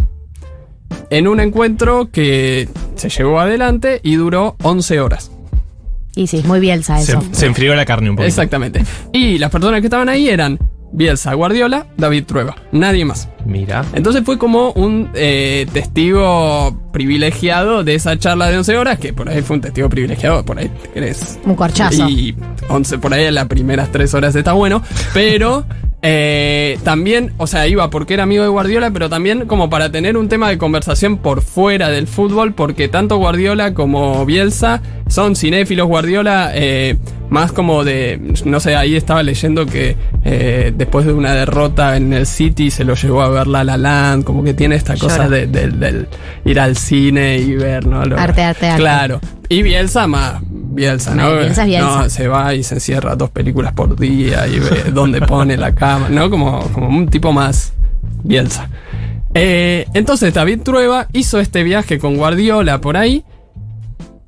En un encuentro que se llevó adelante y duró 11 horas. Y sí, muy bielsa Se, eso. se enfrió la carne un poco. Exactamente. Y las personas que estaban ahí eran Bielsa, Guardiola, David Trueba. Nadie más. Mira. Entonces fue como un eh, testigo privilegiado de esa charla de 11 horas, que por ahí fue un testigo privilegiado, por ahí te querés. Un corchazo. Y 11 por ahí en las primeras 3 horas está bueno, pero eh, también, o sea, iba porque era amigo de Guardiola, pero también como para tener un tema de conversación por fuera del fútbol, porque tanto Guardiola como Bielsa son cinéfilos. Guardiola, eh, más como de, no sé, ahí estaba leyendo que eh, después de una derrota en el City se lo llevó a ver La La Land, como que tiene esta cosa de, del- ir al cine y ver, ¿no? Lo- Arte, arte, arte. Claro. Y Bielsa más, Bielsa, ¿no? Bielsa Bielsa. No, se va y se encierra dos películas por día y ve dónde pone la cama, ¿no? Como, como un tipo más Bielsa. Eh, entonces David Trueba hizo este viaje con Guardiola por ahí.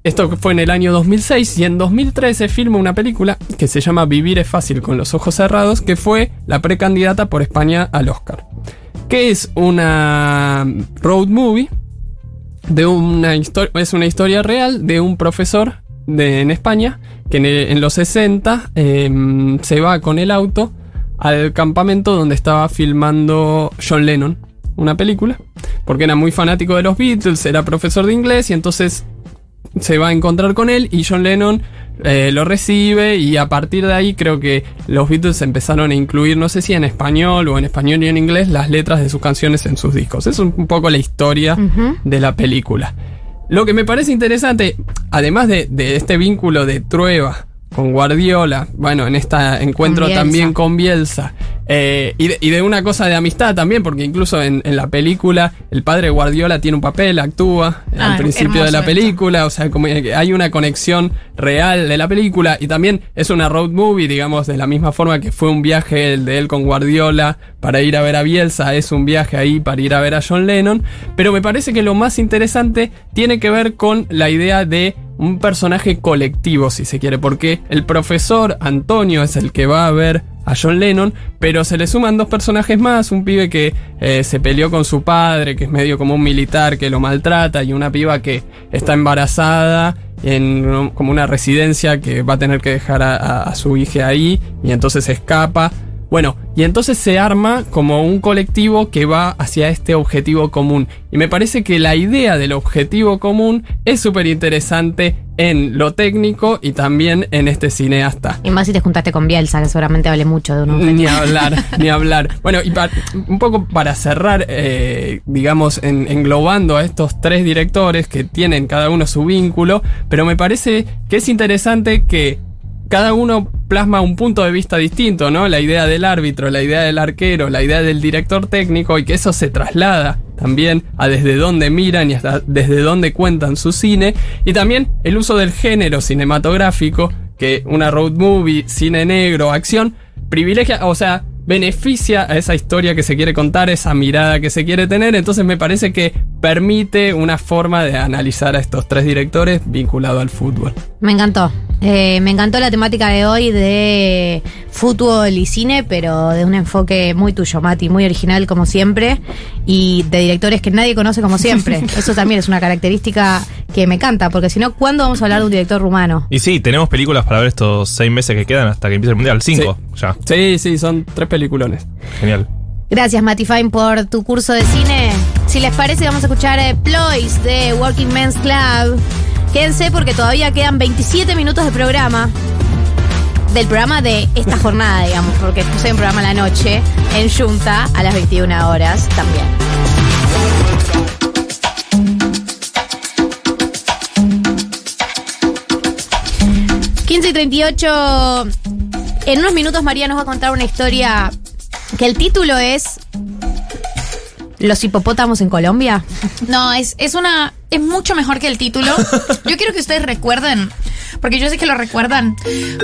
Esto fue en el año 2006 y en 2013 filma una película que se llama Vivir es fácil con los ojos cerrados, que fue la precandidata por España al Oscar. Que es una road movie de una historia, es una historia real de un profesor de, en España que en los 60 em, se va con el auto al campamento donde estaba filmando John Lennon una película, porque era muy fanático de los Beatles, era profesor de inglés y entonces se va a encontrar con él y John Lennon eh, lo recibe y a partir de ahí creo que los Beatles empezaron a incluir, no sé si en español o en español y en inglés, las letras de sus canciones en sus discos. Es un, poco la historia de la película. Lo que me parece interesante, además de, de este vínculo de Trueba con Guardiola, bueno, en este encuentro Con también con Bielsa, eh, y, de, y de una cosa de amistad también, porque incluso en, en la película el padre Guardiola tiene un papel, actúa Ah, al principio de la esto. película, o sea, como hay una conexión real de la película y también es una road movie, digamos, de la misma forma que fue un viaje el de él con Guardiola para ir a ver a Bielsa, es un viaje ahí para ir a ver a John Lennon, pero me parece que lo más interesante tiene que ver con la idea de un personaje colectivo, si se quiere, porque el profesor Antonio es el que va a ver a John Lennon, pero se le suman dos personajes más, un pibe que eh, se peleó con su padre, que es medio como un militar que lo maltrata, y una piba que está embarazada en como una residencia que va a tener que dejar a, a- a su hija ahí, y entonces escapa. Bueno, y entonces se arma como un colectivo que va hacia este objetivo común. Y me parece que la idea del objetivo común es súper interesante en lo técnico y también en este cineasta. Y más si te juntaste con Bielsa, que seguramente hable mucho de uno. Ni hablar, ni hablar. Bueno, y un poco para cerrar, eh, digamos, en- englobando a estos tres directores que tienen cada uno su vínculo, pero me parece que es interesante que cada uno plasma un punto de vista distinto, ¿no? La idea del árbitro, la idea del arquero, la idea del director técnico y que eso se traslada también a desde dónde miran y hasta desde dónde cuentan su cine y también el uso del género cinematográfico que una road movie, cine negro, acción privilegia, o sea, beneficia a esa historia que se quiere contar, esa mirada que se quiere tener, entonces me parece que permite una forma de analizar a estos tres directores vinculado al fútbol. Me encantó. Eh, me encantó la temática de hoy de fútbol y cine, pero de un enfoque muy tuyo, Mati, muy original como siempre, y de directores que nadie conoce como siempre. Eso también es una característica que me encanta, porque si no, ¿cuándo vamos a hablar de un director rumano? Y sí, tenemos películas para ver estos seis meses que quedan hasta que empiece el mundial. Cinco, ya. Sí, sí, son tres peliculones. Genial. Gracias, Mati Fine, por tu curso de cine. Si les parece, vamos a escuchar eh, Ploys de Working Men's Club. Quédense porque todavía quedan 27 minutos de programa. Del programa de esta jornada, digamos, porque puse un programa a la noche en Junta a las 21 horas también. ...15 y 38... En unos minutos María nos va a contar una historia que el título es ¿Los hipopótamos en Colombia? No, es, es una. Es mucho mejor que el título. Yo quiero que ustedes recuerden, porque yo sé que lo recuerdan,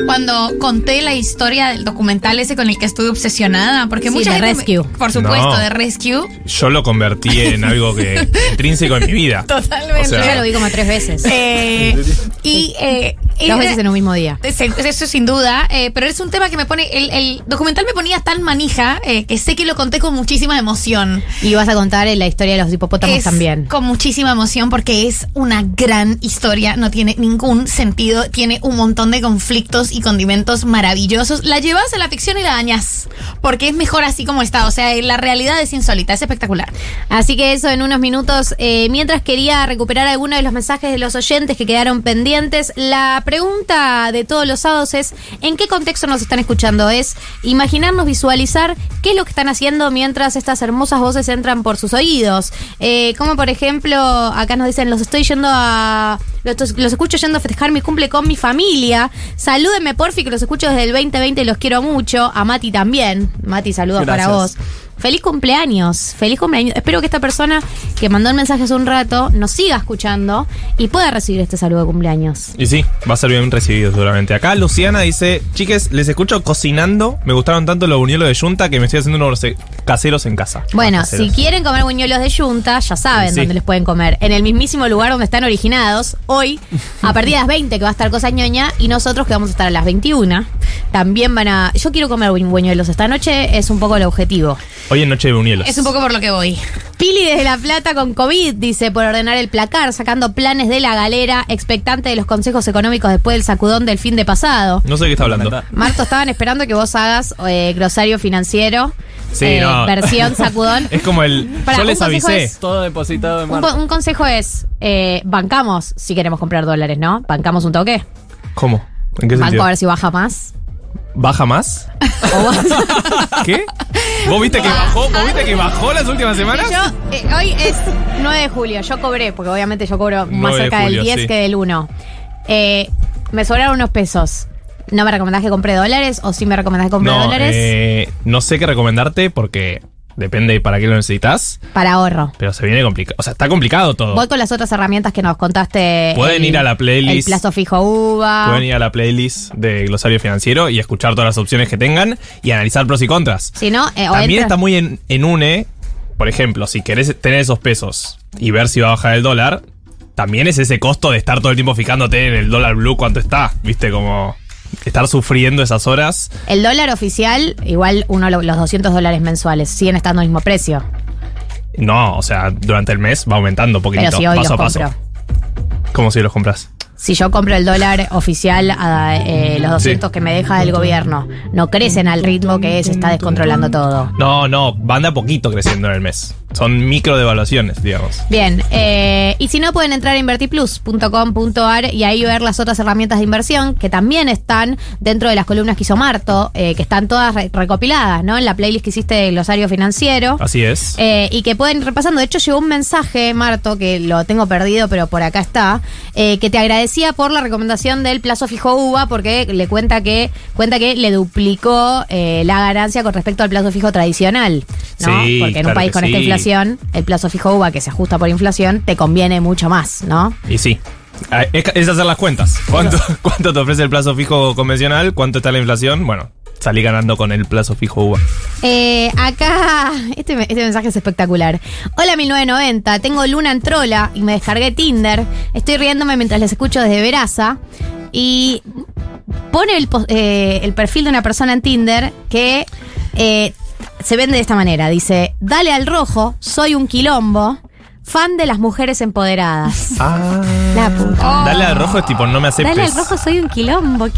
cuando conté la historia del documental ese con el que estuve obsesionada. Porque Sí, mucha de gente me- Rescue. por supuesto, No. de Rescue. Yo lo convertí en algo que intrínseco en mi vida. Totalmente. O sea- Yo ya lo vi como tres veces. Eh, y. eh, Dos veces en un mismo día. Eso sin duda, eh, pero es un tema que me pone. El, el documental me ponía tan manija eh, que sé que lo conté con muchísima emoción. Y vas a contar la historia de los hipopótamos Es también. Con muchísima emoción porque es una gran historia, no tiene ningún sentido, tiene un montón de conflictos y condimentos maravillosos. La llevas a la ficción y la dañas, porque es mejor así como está. O sea, la realidad es insólita, es espectacular. Así que eso en unos minutos. Eh, mientras quería recuperar algunos de los mensajes de los oyentes que quedaron pendientes, la pregunta de todos los sábados es: ¿en qué contexto nos están escuchando? Es imaginarnos, visualizar qué es lo que están haciendo mientras estas hermosas voces entran por sus oídos. Eh, como por ejemplo, acá nos dicen: los estoy yendo a. Los, los escucho yendo a festejar mi cumple con mi familia. Salúdenme, porfi, que los escucho desde el 2020 y los quiero mucho. A Mati también. Mati, saludos para vos. Feliz cumpleaños, feliz cumpleaños. Espero que esta persona que mandó el mensaje hace un rato nos siga escuchando y pueda recibir este saludo de cumpleaños. Y sí, va a ser bien recibido seguramente. Acá Luciana dice, chiques, les escucho cocinando. Me gustaron tanto los buñuelos de yunta que me estoy haciendo unos caseros en casa. Bueno, si quieren comer buñuelos de yunta, ya saben Sí. dónde les pueden comer. En el mismísimo lugar donde están originados, hoy, a partir de las 20, que va a estar Cosa Ñoña, y nosotros que vamos a estar a las 21. También van a. Yo quiero comer bu- buñuelos esta noche, es un poco el objetivo. Hoy en noche de buñuelos. Es un poco por lo que voy. Pili desde La Plata con COVID, dice, por ordenar el placar, sacando planes de la galera, expectante de los consejos económicos después del sacudón del fin de pasado. No sé de qué está hablando. Marto, estaban esperando que vos hagas eh, glosario financiero, Sí, eh, no. versión sacudón. Es como el... Yo un les consejo avisé. es- Todo depositado en Un, un consejo es, eh, bancamos si queremos comprar dólares, ¿no? Bancamos un toque. ¿Cómo? ¿En qué Banco sentido? a ver si baja más. ¿Baja más? ¿Qué? ¿Vos viste que bajó? ¿Vos viste que bajó las últimas semanas? Yo, eh, hoy es 9 de julio, yo cobré, porque obviamente yo cobro más 9 de cerca julio, del 10 sí. que del 1. Eh, me sobraron unos pesos. ¿No me recomendás que compre dólares o sí me recomendás que compre No, dólares? eh, no sé qué recomendarte porque depende para qué lo necesitas, Para ahorro. pero se viene complicado. O sea, está complicado todo. Voy con las otras herramientas que nos contaste. Pueden ir a la playlist. El plazo fijo UVA. Pueden ir a la playlist de Glosario Financiero y escuchar todas las opciones que tengan y analizar pros y contras. Si no, eh, También está muy en, en UNE. Por ejemplo, si querés tener esos pesos y ver si va a bajar el dólar, también es ese costo de estar todo el tiempo fijándote en el dólar blue cuánto está. Viste, como estar sufriendo esas horas. El dólar oficial, igual uno lo- los 200 dólares mensuales, siguen estando al mismo precio. No, o sea, durante el mes va aumentando un poquitito, Pero si hoy paso a paso. compro. ¿Cómo si los compras? Si yo compro el dólar oficial a eh, los 200 que me deja el gobierno, no crecen al ritmo que se está descontrolando todo. No, no, van de a poquito creciendo en el mes. Son micro devaluaciones, digamos. Bien, eh, y si no pueden entrar a invertiplus.com.ar y ahí ver las otras herramientas de inversión que también están dentro de las columnas que hizo Marto, eh, que están todas re- recopiladas, ¿no? En la playlist que hiciste de glosario financiero. Así es. Eh, y que pueden ir repasando. De hecho, llegó un mensaje, Marto, que lo tengo perdido, pero por acá está, eh, que te agradecía por la recomendación del plazo fijo UVA, porque le cuenta que cuenta que le duplicó eh, la ganancia con respecto al plazo fijo tradicional. ¿no? Sí, porque en claro un país con esta inflación, el plazo fijo UVA que se ajusta por inflación, te conviene mucho más, ¿no? Y sí. Ah, Es, es hacer las cuentas. ¿Cuánto, ¿Cuánto te ofrece el plazo fijo convencional? ¿Cuánto está la inflación? Bueno, salí ganando con el plazo fijo. Eh, acá, este, este mensaje es espectacular. Hola 1990, tengo luna en trola y me descargué Tinder. Estoy riéndome mientras les escucho desde Veraza. Y pone el, eh, el perfil de una persona en Tinder que eh, se vende de esta manera. Dice, dale al rojo, soy un quilombo, fan de las mujeres empoderadas. Ah. La puta. Dale al rojo es tipo, no me aceptes. Dale al rojo, soy un quilombo. ¿Qué?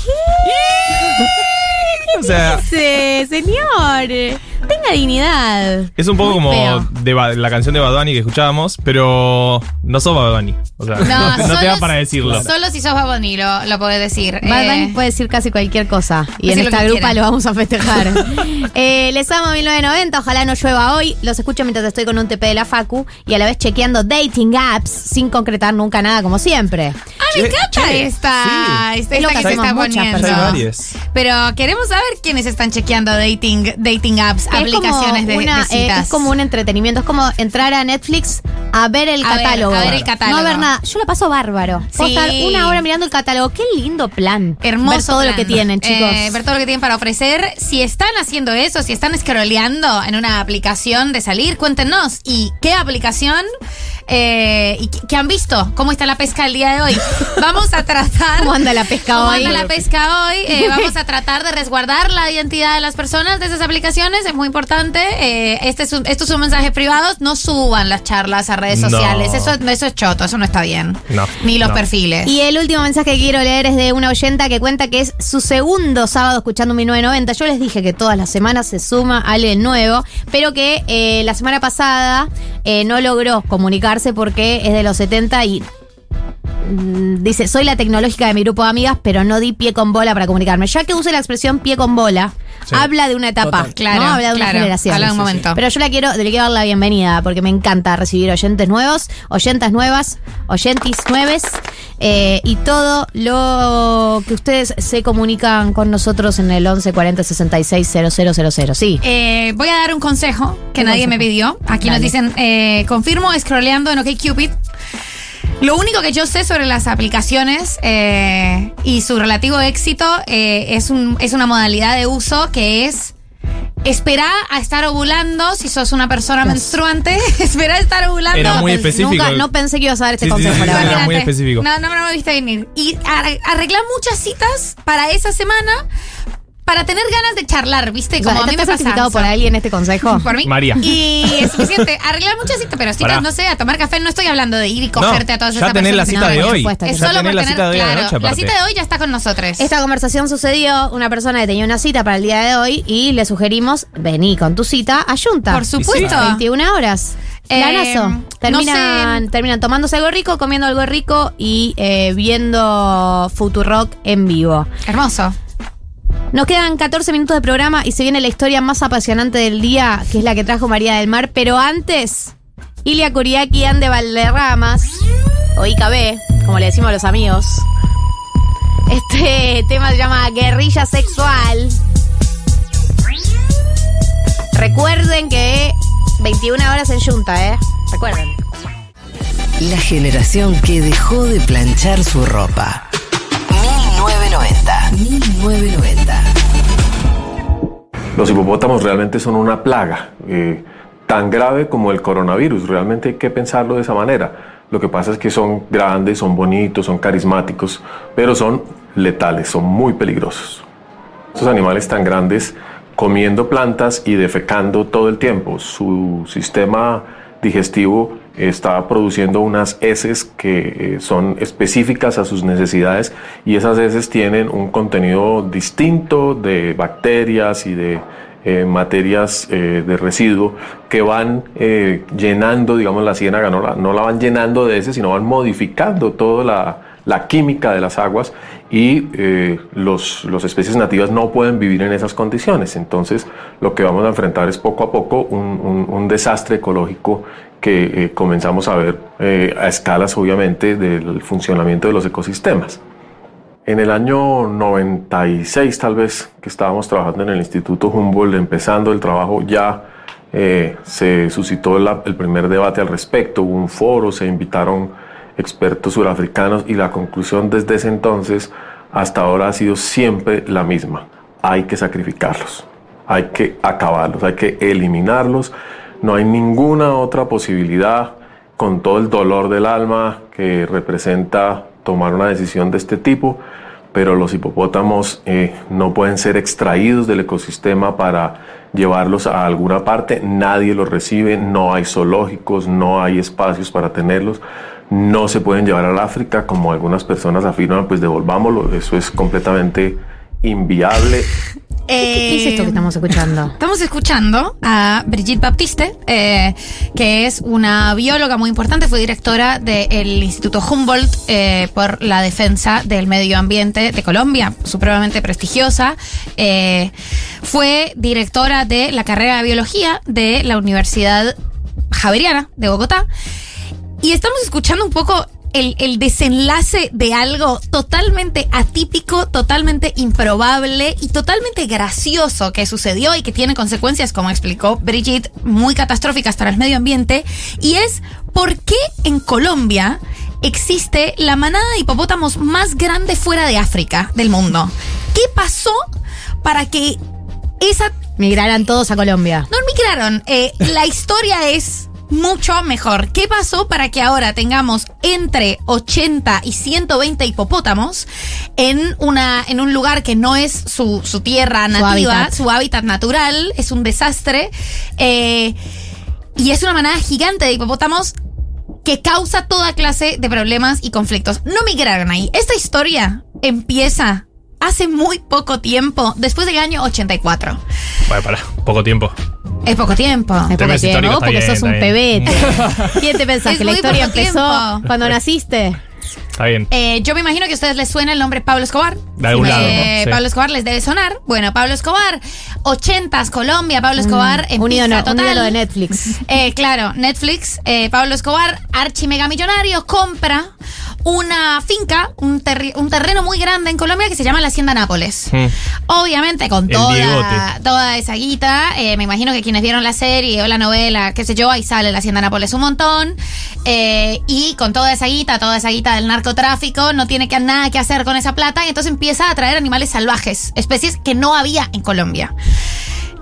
O sea, dice, señor? Tenga dignidad. es un poco Muy como feo. de Ba- la canción de Badani que escuchábamos, pero no sos Badani. O sea, no, te- no te solo da si- para decirlo. Solo si sos Bad Bunny lo, lo podés decir. Bad Eh, Bunny puede decir casi cualquier cosa. Y Decir en lo esta que grupa quiera. lo vamos a festejar. Eh, les amo 1990, ojalá no llueva hoy. Los escucho mientras estoy con un TP de la Facu y a la vez chequeando dating apps sin concretar nunca nada como siempre. Ah, me encanta esta, esta, Es lo esta que que se hacemos está muchas poniendo. Ya hay varias. Pero queremos saber quiénes están chequeando dating, dating apps, aplicaciones de, una, de eh, es como un entretenimiento, es como entrar a Netflix a ver el A ver, catálogo. a ver el catálogo. No a ver nada. Yo lo paso bárbaro. Puedo Sí. estar una hora mirando el catálogo. Qué lindo plan. Hermoso. Ver todo plan. lo que tienen, chicos. Eh, ver todo lo que tienen para ofrecer. Si están haciendo eso, si están scrolleando en una aplicación de salir, cuéntenos. ¿Y qué aplicación? eh, ¿Y qué, qué han visto? ¿Cómo está la pesca el día de hoy? Vamos a tratar. ¿Cómo anda la pesca ¿Cómo hoy? anda la pesca hoy? Eh, vamos a tratar de resguardar la identidad de las personas de esas aplicaciones. Es muy importante. Eh, este es un- estos son mensajes privados. No suban las charlas a redes No. sociales. Eso, eso es choto. Eso no está bien. No. Ni los no. perfiles. Y el último mensaje que quiero leer es de una oyenta que cuenta que es su segundo sábado escuchando 1990. Yo les dije que todas las semanas se suma alguien nuevo, pero que eh, la semana pasada eh, no logró comunicarse porque es de los 70 y dice, soy la tecnológica de mi grupo de amigas, pero no di pie con bola para comunicarme. Ya que use la expresión pie con bola, Sí. habla de una etapa, Total. Claro, ¿no? Habla de una claro. generación. Habla de un momento. Pero yo la quiero, le quiero dar la bienvenida porque me encanta recibir oyentes nuevos, oyentas nuevas, oyentis nueves eh, y todo lo que ustedes se comunican con nosotros en el 11 40 66 000. Sí. Eh, voy a dar un consejo que ¿Qué nadie consejo? me pidió. Aquí nos dicen, eh, confirmo scrolleando en OkCupid. Lo único que yo sé sobre las aplicaciones eh, y su relativo éxito eh, es, un, es una modalidad de uso que es esperar a estar ovulando si sos una persona menstruante. esperar a estar ovulando. Era muy específico. Nunca, no pensé que ibas a dar este Sí, consejo, sí, la sí, era muy específico. No, no, no me viste venir. Y ar- arreglar muchas citas para esa semana para tener ganas de charlar, ¿viste? Como a mí me ¿Estás pasa. certificado por alguien este consejo? Por mí. María. Y es suficiente. Arreglar muchas citas, pero citas, Pará. no sé, a tomar café. No estoy hablando de ir y cogerte No, a todas ya esas tenés la personas. cita de No, hoy. Es Ya solo por la tener, cita de hoy claro, noche, la cita de hoy ya está con nosotros. Esta conversación sucedió una persona que tenía una cita para el día de hoy y le sugerimos, vení con tu cita a Junta. Por supuesto. 21 horas. Eh, Planazo. Terminan, no terminan tomándose algo rico, comiendo algo rico y eh, viendo Futurock en vivo. Hermoso. Nos quedan 14 minutos de programa y se viene la historia más apasionante del día, que es la que trajo María del Mar. Pero antes, Ilia Kuriaki Ande Valderramas, o IKB, como le decimos a los amigos. Este tema se llama Guerrilla Sexual. Recuerden que 21 horas en Junta, ¿eh? Recuerden. La generación que dejó de planchar su ropa. 1990. 1990. Los hipopótamos realmente son una plaga, eh, tan grave como el coronavirus. Realmente hay que pensarlo de esa manera. Lo que pasa es que son grandes, son bonitos, son carismáticos, pero son letales, son muy peligrosos. Estos animales tan grandes comiendo plantas y defecando todo el tiempo. Su sistema digestivo está produciendo unas heces que eh, son específicas a sus necesidades y esas heces tienen un contenido distinto de bacterias y de eh, materias eh, de residuo que van llenando, digamos, la ciénaga, no la, van llenando de heces, sino van modificando toda la, la química de las aguas y eh, los, especies nativas no pueden vivir en esas condiciones. Entonces, lo que vamos a enfrentar es poco a poco un- un desastre ecológico que eh, comenzamos a ver eh, a escalas, obviamente, del funcionamiento de los ecosistemas. En el año 96, tal vez, que estábamos trabajando en el Instituto Humboldt, empezando el trabajo, ya eh, se suscitó la- el primer debate al respecto. Hubo un foro, se invitaron expertos surafricanos y la conclusión desde ese entonces hasta ahora ha sido siempre la misma. Hay que sacrificarlos, hay que acabarlos, hay que eliminarlos. No hay ninguna otra posibilidad con todo el dolor del alma que representa tomar una decisión de este tipo, pero los hipopótamos eh, no pueden ser extraídos del ecosistema para llevarlos a alguna parte, nadie los recibe, no hay zoológicos, no hay espacios para tenerlos, no se pueden llevar al África, como algunas personas afirman, pues devolvámoslo, eso es completamente inviable. ¿Qué es esto que estamos escuchando? Estamos escuchando a Brigitte Baptiste, eh, que es una bióloga muy importante, fue directora del Instituto Humboldt eh, por la defensa del medio ambiente de Colombia, supremamente prestigiosa. Eh, fue directora de la carrera de biología de la Universidad Javeriana de Bogotá. Y estamos escuchando un poco el, el desenlace de algo totalmente atípico, totalmente improbable y totalmente gracioso que sucedió y que tiene consecuencias, como explicó Brigitte, muy catastróficas para el medio ambiente. Y es por qué en Colombia existe la manada de hipopótamos más grande fuera de África del mundo. ¿Qué pasó para que esa Migraran todos a Colombia. no migraron. Eh, la historia es mucho mejor. ¿Qué pasó para que ahora tengamos entre 80 y 120 hipopótamos en, una, en un lugar que no es su, su tierra Su nativa, hábitat. su hábitat natural? Es un desastre. Eh, y es una manada gigante de hipopótamos que causa toda clase de problemas y conflictos. No migraron ahí. Esta historia empieza hace muy poco tiempo, después del año 84. Bueno, para, poco tiempo. Es poco tiempo. Es poco tiempo, vos porque sos un pebete. ¿Quién te pensás Es que la historia empezó tiempo. cuando naciste? Está bien. Eh, yo me imagino que a ustedes les suena el nombre Pablo Escobar. De algún lado, Eh, ¿no? Sí. Pablo Escobar les debe sonar. Bueno, Pablo Escobar, 80s, Colombia, Pablo Escobar en Mm, un ídolo, un total. ídolo de Netflix. Eh, claro, Netflix, eh, Pablo Escobar, archimegamillonario, compra una finca, un, terri- un terreno muy grande en Colombia que se llama la Hacienda Nápoles. Mm. Obviamente, con El toda, Diegote. toda esa guita, eh, me imagino que quienes vieron la serie o la novela, qué sé yo, ahí sale la Hacienda Nápoles un montón. eh, y con toda esa guita, toda esa guita del narcotráfico, no tiene que, nada que hacer con esa plata y entonces empieza a traer animales salvajes, especies que no había en Colombia.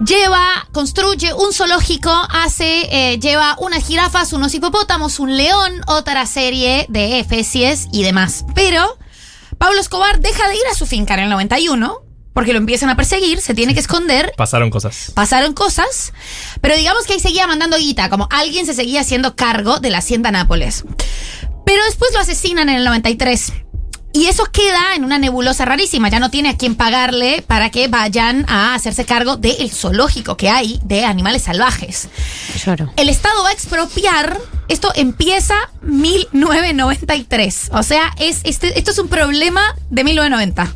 Lleva, construye un zoológico, hace, eh, lleva unas jirafas, unos hipopótamos, un león, otra serie de especies y demás. Pero Pablo Escobar deja de ir a su finca en el 91 porque lo empiezan a perseguir, se tiene que esconder. Pasaron cosas. Pasaron cosas, pero digamos que ahí seguía mandando guita, como alguien se seguía haciendo cargo de la hacienda Nápoles. Pero después lo asesinan en el 93. Y eso queda en una nebulosa rarísima. Ya no tiene a quién pagarle para que vayan a hacerse cargo del zoológico que hay de animales salvajes. Lloro. El Estado va a expropiar. Esto empieza 1993. O sea, es, este, esto es un problema de 1990.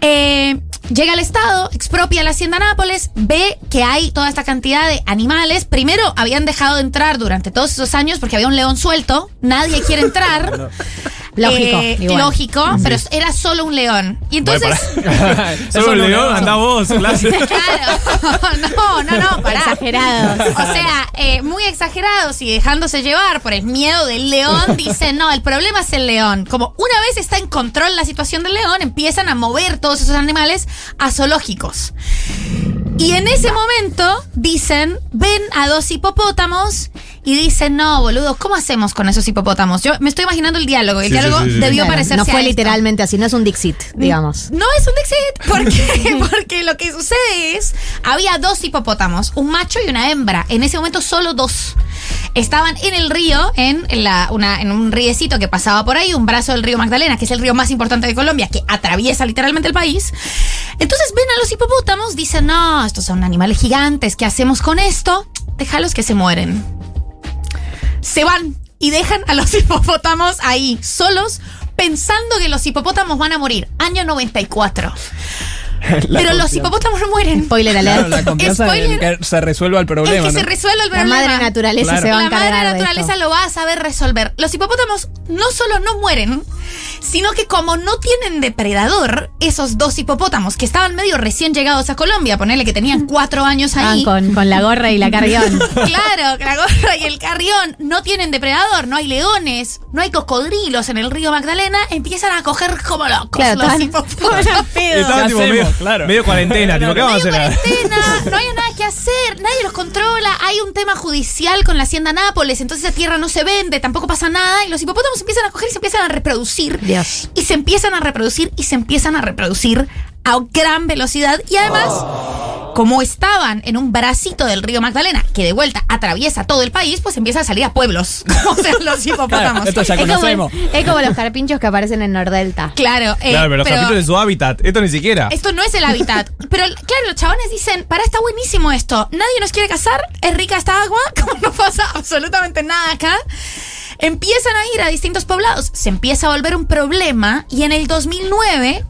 Eh, llega el Estado, expropia la Hacienda Nápoles, ve que hay toda esta cantidad de animales. Primero habían dejado de entrar durante todos esos años porque había un león suelto. Nadie quiere entrar. Lógico, Eh, igual. lógico, pero era solo un león. Y entonces. Solo un león, anda vos, clase. Claro, no, no, no, pará. Exagerados. O sea, eh, muy exagerados y dejándose llevar por el miedo del león, dicen, no, el problema es el león. Como una vez está en control la situación del león, empiezan a mover todos esos animales a zoológicos. Y en ese momento dicen, ven a dos hipopótamos y dicen, no, boludo, ¿cómo hacemos con esos hipopótamos? Yo me estoy imaginando el diálogo. El Sí, diálogo sí, sí. debió Claro, parecerse no fue a esto. literalmente así, no es un Dixit, digamos. No es un Dixit. ¿Por qué? Porque lo que sucede es, había dos hipopótamos, un macho y una hembra. En ese momento solo dos. Estaban en el río, en, la, una, en un riecito que pasaba por ahí, un brazo del río Magdalena, que es el río más importante de Colombia, que atraviesa literalmente el país. Entonces ven a los hipopótamos, dicen, no, estos son animales gigantes, ¿qué hacemos con esto? Déjalos que se mueren se van y dejan a los hipopótamos ahí, solos, pensando que los hipopótamos van a morir. Año 94. La Pero los hipopótamos no mueren. Spoiler Claro, alert. la confianza Spoiler. en que se resuelva el problema. es que se resuelva el La problema. madre naturaleza Claro. se va a La encargar madre de naturaleza esto. lo va a saber resolver. Los hipopótamos no solo no mueren, sino que como no tienen depredador, esos dos hipopótamos que estaban medio recién llegados a Colombia, ponerle que tenían cuatro años Ah, ahí. con, con la gorra y la carrión. Claro, que la gorra y el carrión no tienen depredador, no hay leones, no hay cocodrilos en el río Magdalena, empiezan a coger como locos Claro, los estaban- hipopótamos. Estaba ¿Qué tipo medio, Claro. medio cuarentena, tipo, ¿qué vamos a hacer? cuarentena, no hay nada que hacer, nadie los controla, hay un tema judicial con la hacienda Nápoles, entonces esa tierra no se vende, tampoco pasa nada, y los hipopótamos empiezan a coger y se empiezan a reproducir. Dios. Y se empiezan a reproducir y se empiezan a reproducir a gran velocidad. Y además, como estaban en un bracito del río Magdalena, que de vuelta atraviesa todo el país, pues empiezan a salir a pueblos. o sea, los hipopótamos. Claro, esto ya Es como, conocemos. es como los carpinchos que aparecen en Nordelta. Claro, eh, Claro, pero los capítulos de su hábitat, esto ni siquiera. esto no es el hábitat. Pero claro, los chabones dicen, para, está buenísimo esto. Nadie nos quiere cazar, es rica esta agua, como no pasa absolutamente nada acá. Empiezan a ir a distintos poblados, se empieza a volver un problema y en el 2009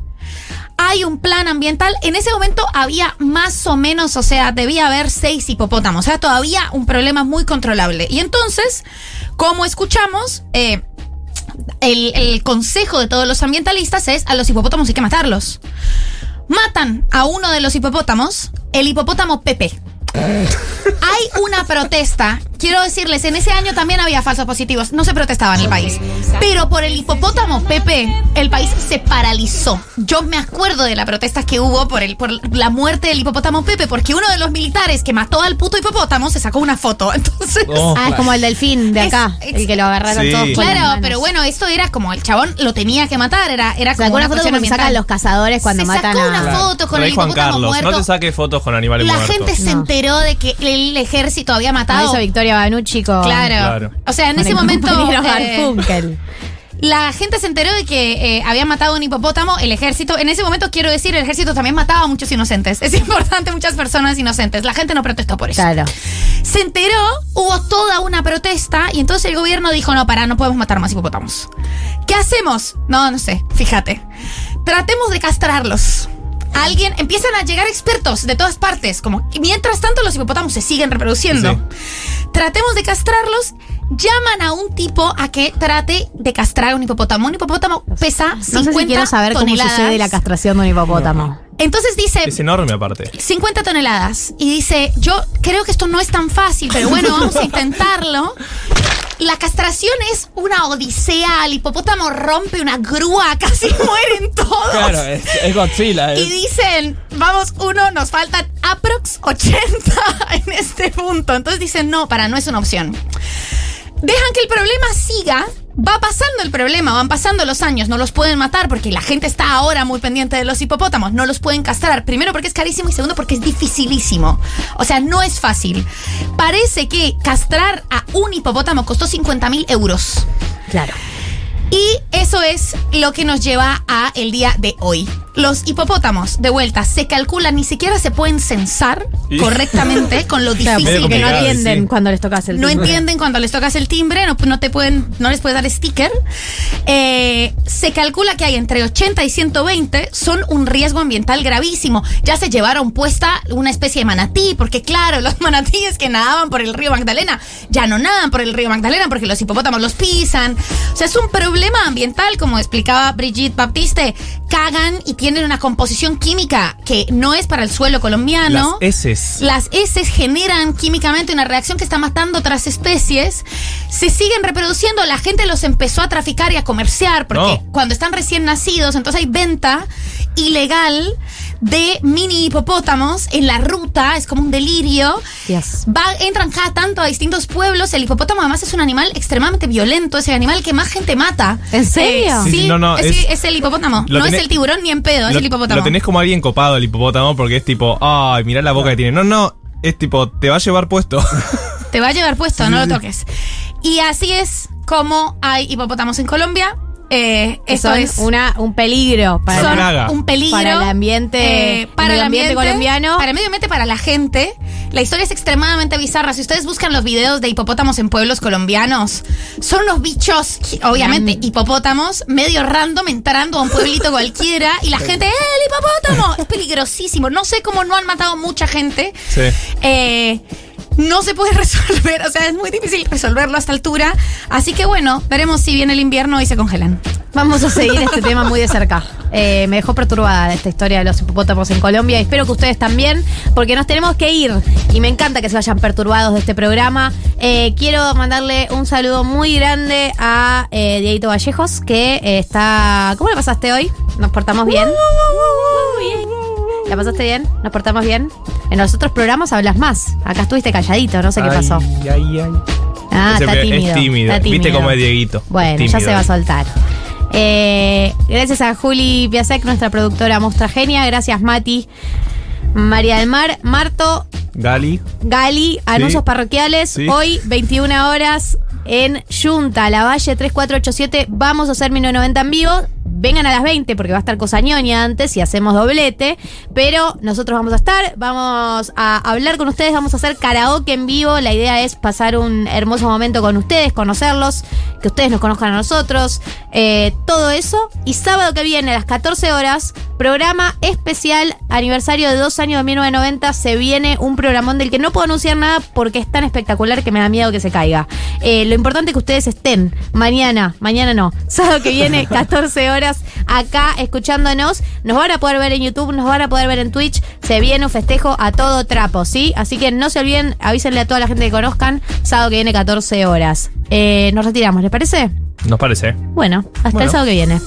hay un plan ambiental. En ese momento había más o menos, o sea, debía haber seis hipopótamos. O sea, todavía un problema muy controlable. Y entonces, como escuchamos, eh, el, el consejo de todos los ambientalistas es a los hipopótamos hay que matarlos. Matan a uno de los hipopótamos, el hipopótamo Pepe. Hay una protesta. Quiero decirles, en ese año también había falsos positivos. No se protestaba en el país. Pero por el hipopótamo Pepe, el país se paralizó. Yo me acuerdo de la protesta que hubo por, el, por la muerte del hipopótamo Pepe, porque uno de los militares que mató al puto hipopótamo se sacó una foto. Entonces. ah, es como el delfín de acá, el que lo agarraron Sí. todos. las Claro, pero bueno, esto era como el chabón lo tenía que matar. Era, era Sacó como una una foto como que sacan los cazadores cuando Se matan sacó a. una foto con Rey el Juan hipopótamo Carlos, muerto. no te saques fotos con animales La muertos. gente se enteró de que el ejército había Ah, matado. hizo Victoria Banucci con. Claro. Claro. O sea, en con ese el momento. eh, la gente se enteró de que eh, habían matado a un hipopótamo, el ejército. En ese momento, quiero decir, el ejército también mataba a muchos inocentes. Es importante, muchas personas inocentes. La gente no protestó por eso. Claro. Se enteró, hubo toda una protesta y entonces el gobierno dijo, no, para, no podemos matar más hipopótamos. ¿Qué hacemos? No, no sé, fíjate. Tratemos de castrarlos. Alguien, empiezan a llegar expertos de todas partes, como y mientras tanto los hipopótamos se siguen reproduciendo. Tratemos de castrarlos, llaman a un tipo a que trate de castrar a un hipopótamo. Un hipopótamo pesa 50 No sé si quiero saber toneladas. cómo sucede la castración de un hipopótamo. Entonces dice, Es enorme aparte. 50 toneladas. Y dice, yo creo que esto no es tan fácil, pero bueno, vamos a intentarlo. La castración es una odisea. El hipopótamo rompe una grúa, casi mueren todos. Claro, es, es Godzilla. Y es- dicen, vamos, uno, nos faltan aprox 80 en este punto. Entonces dicen, no, para, no es una opción. Dejan que el problema siga. Va pasando el problema, van pasando los años, no los pueden matar porque la gente está ahora muy pendiente de los hipopótamos, no los pueden castrar. Primero porque es carísimo y segundo porque es dificilísimo. O sea, no es fácil. Parece que castrar a un hipopótamo costó 50 mil euros. Claro. Y eso es lo que nos lleva a el día de hoy. Los hipopótamos, de vuelta, se calculan, ni siquiera se pueden censar Y- correctamente con lo difícil que no sí. cuando les tocas el no timbre. entienden cuando les tocas el timbre, no, no te pueden, no les puedes dar sticker. Eh, se calcula que hay entre 80 y 120, son un riesgo ambiental gravísimo. Ya se llevaron puesta una especie de manatí, porque claro, los manatíes que nadaban por el río Magdalena ya no nadan por el río Magdalena porque los hipopótamos los pisan. O sea, es un problema ambiental, como explicaba Brigitte Baptiste. Cagan y tienen una composición química que no es para el suelo colombiano. Las heces. Las heces generan químicamente una reacción que está matando otras especies. Se siguen reproduciendo. La gente los empezó a traficar y a comerciar porque No. cuando están recién nacidos, entonces hay venta ilegal de mini hipopótamos en la ruta. Es como un delirio. Yes. Va, entran cada tanto a distintos pueblos. El hipopótamo además es un animal extremadamente violento. Es el animal que más gente mata. ¿En serio? Eh, Sí, sí, sí, no, no, es, es- es el hipopótamo. No tenés- es el tiburón ni en pedo, es lo, el hipopótamo. lo tenés como alguien copado el hipopótamo porque es tipo, ay, mirá la boca que tiene. No, no, es tipo, te va a llevar puesto. Te va a llevar puesto, no lo toques. Y así es como hay hipopótamos en Colombia. Eh, Que esto son es una, un peligro para, son un peligro para el ambiente, eh, para medio el ambiente ambiente colombiano. para el medio ambiente, para la gente. La historia es extremadamente bizarra. Si ustedes buscan los videos de hipopótamos en pueblos colombianos, son los bichos, obviamente, hipopótamos, medio random entrando a un pueblito cualquiera y la gente, ¡eh, el hipopótamo! Es peligrosísimo. No sé cómo no han matado mucha gente. sí. Eh, no se puede resolver, o sea, es muy difícil resolverlo a esta altura. Así que bueno, veremos si viene el invierno y se congelan. Vamos a seguir este tema muy de cerca. Eh, me dejó perturbada esta historia de los hipopótamos en Colombia. y Espero que ustedes también, porque nos tenemos que ir. Y me encanta que se vayan perturbados de este programa. Eh, quiero mandarle un saludo muy grande a eh, Dieguito Vallejos, que eh, está. ¿Cómo le pasaste hoy? ¿Nos portamos bien? Bien. ¿La pasaste bien? ¿Nos portamos bien? En los otros programas hablas más. Acá estuviste calladito, no sé qué Ay, pasó. ay, ay. Ah, está tímido. Es tímido. está Viste cómo es Dieguito. Bueno, Es ya se va a soltar. Eh, gracias a Juli Piasek, nuestra productora Mostra Genia. Gracias, Mati. María del Mar, Marto, Gali. Gali, anuncios parroquiales. Sí. Hoy, 21 horas en Junta, La Valle 3487. Vamos a hacer 1990 en vivo. Vengan a las 20 porque va a estar Cosañoña antes y hacemos doblete. Pero nosotros vamos a estar, vamos a hablar con ustedes, vamos a hacer karaoke en vivo. La idea es pasar un hermoso momento con ustedes, conocerlos, que ustedes nos conozcan a nosotros. eh, todo eso. Y sábado que viene a las 14 horas Programa especial, aniversario de dos años de 1990. Se viene un programón del que no puedo anunciar nada porque es tan espectacular que me da miedo que se caiga. Eh, lo importante es que ustedes estén mañana, mañana no, sábado que viene, 14 horas, acá escuchándonos. Nos van a poder ver en YouTube, nos van a poder ver en Twitch. Se viene un festejo a todo trapo, ¿sí? Así que no se olviden, avísenle a toda la gente que conozcan, sábado que viene, 14 horas. Eh, nos retiramos, ¿les parece? Nos parece. Bueno, hasta Bueno. el sábado que viene.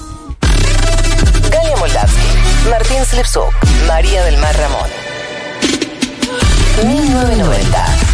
Galia Moldavsky, Martín Slipsuk, María del Mar Ramón. 1990.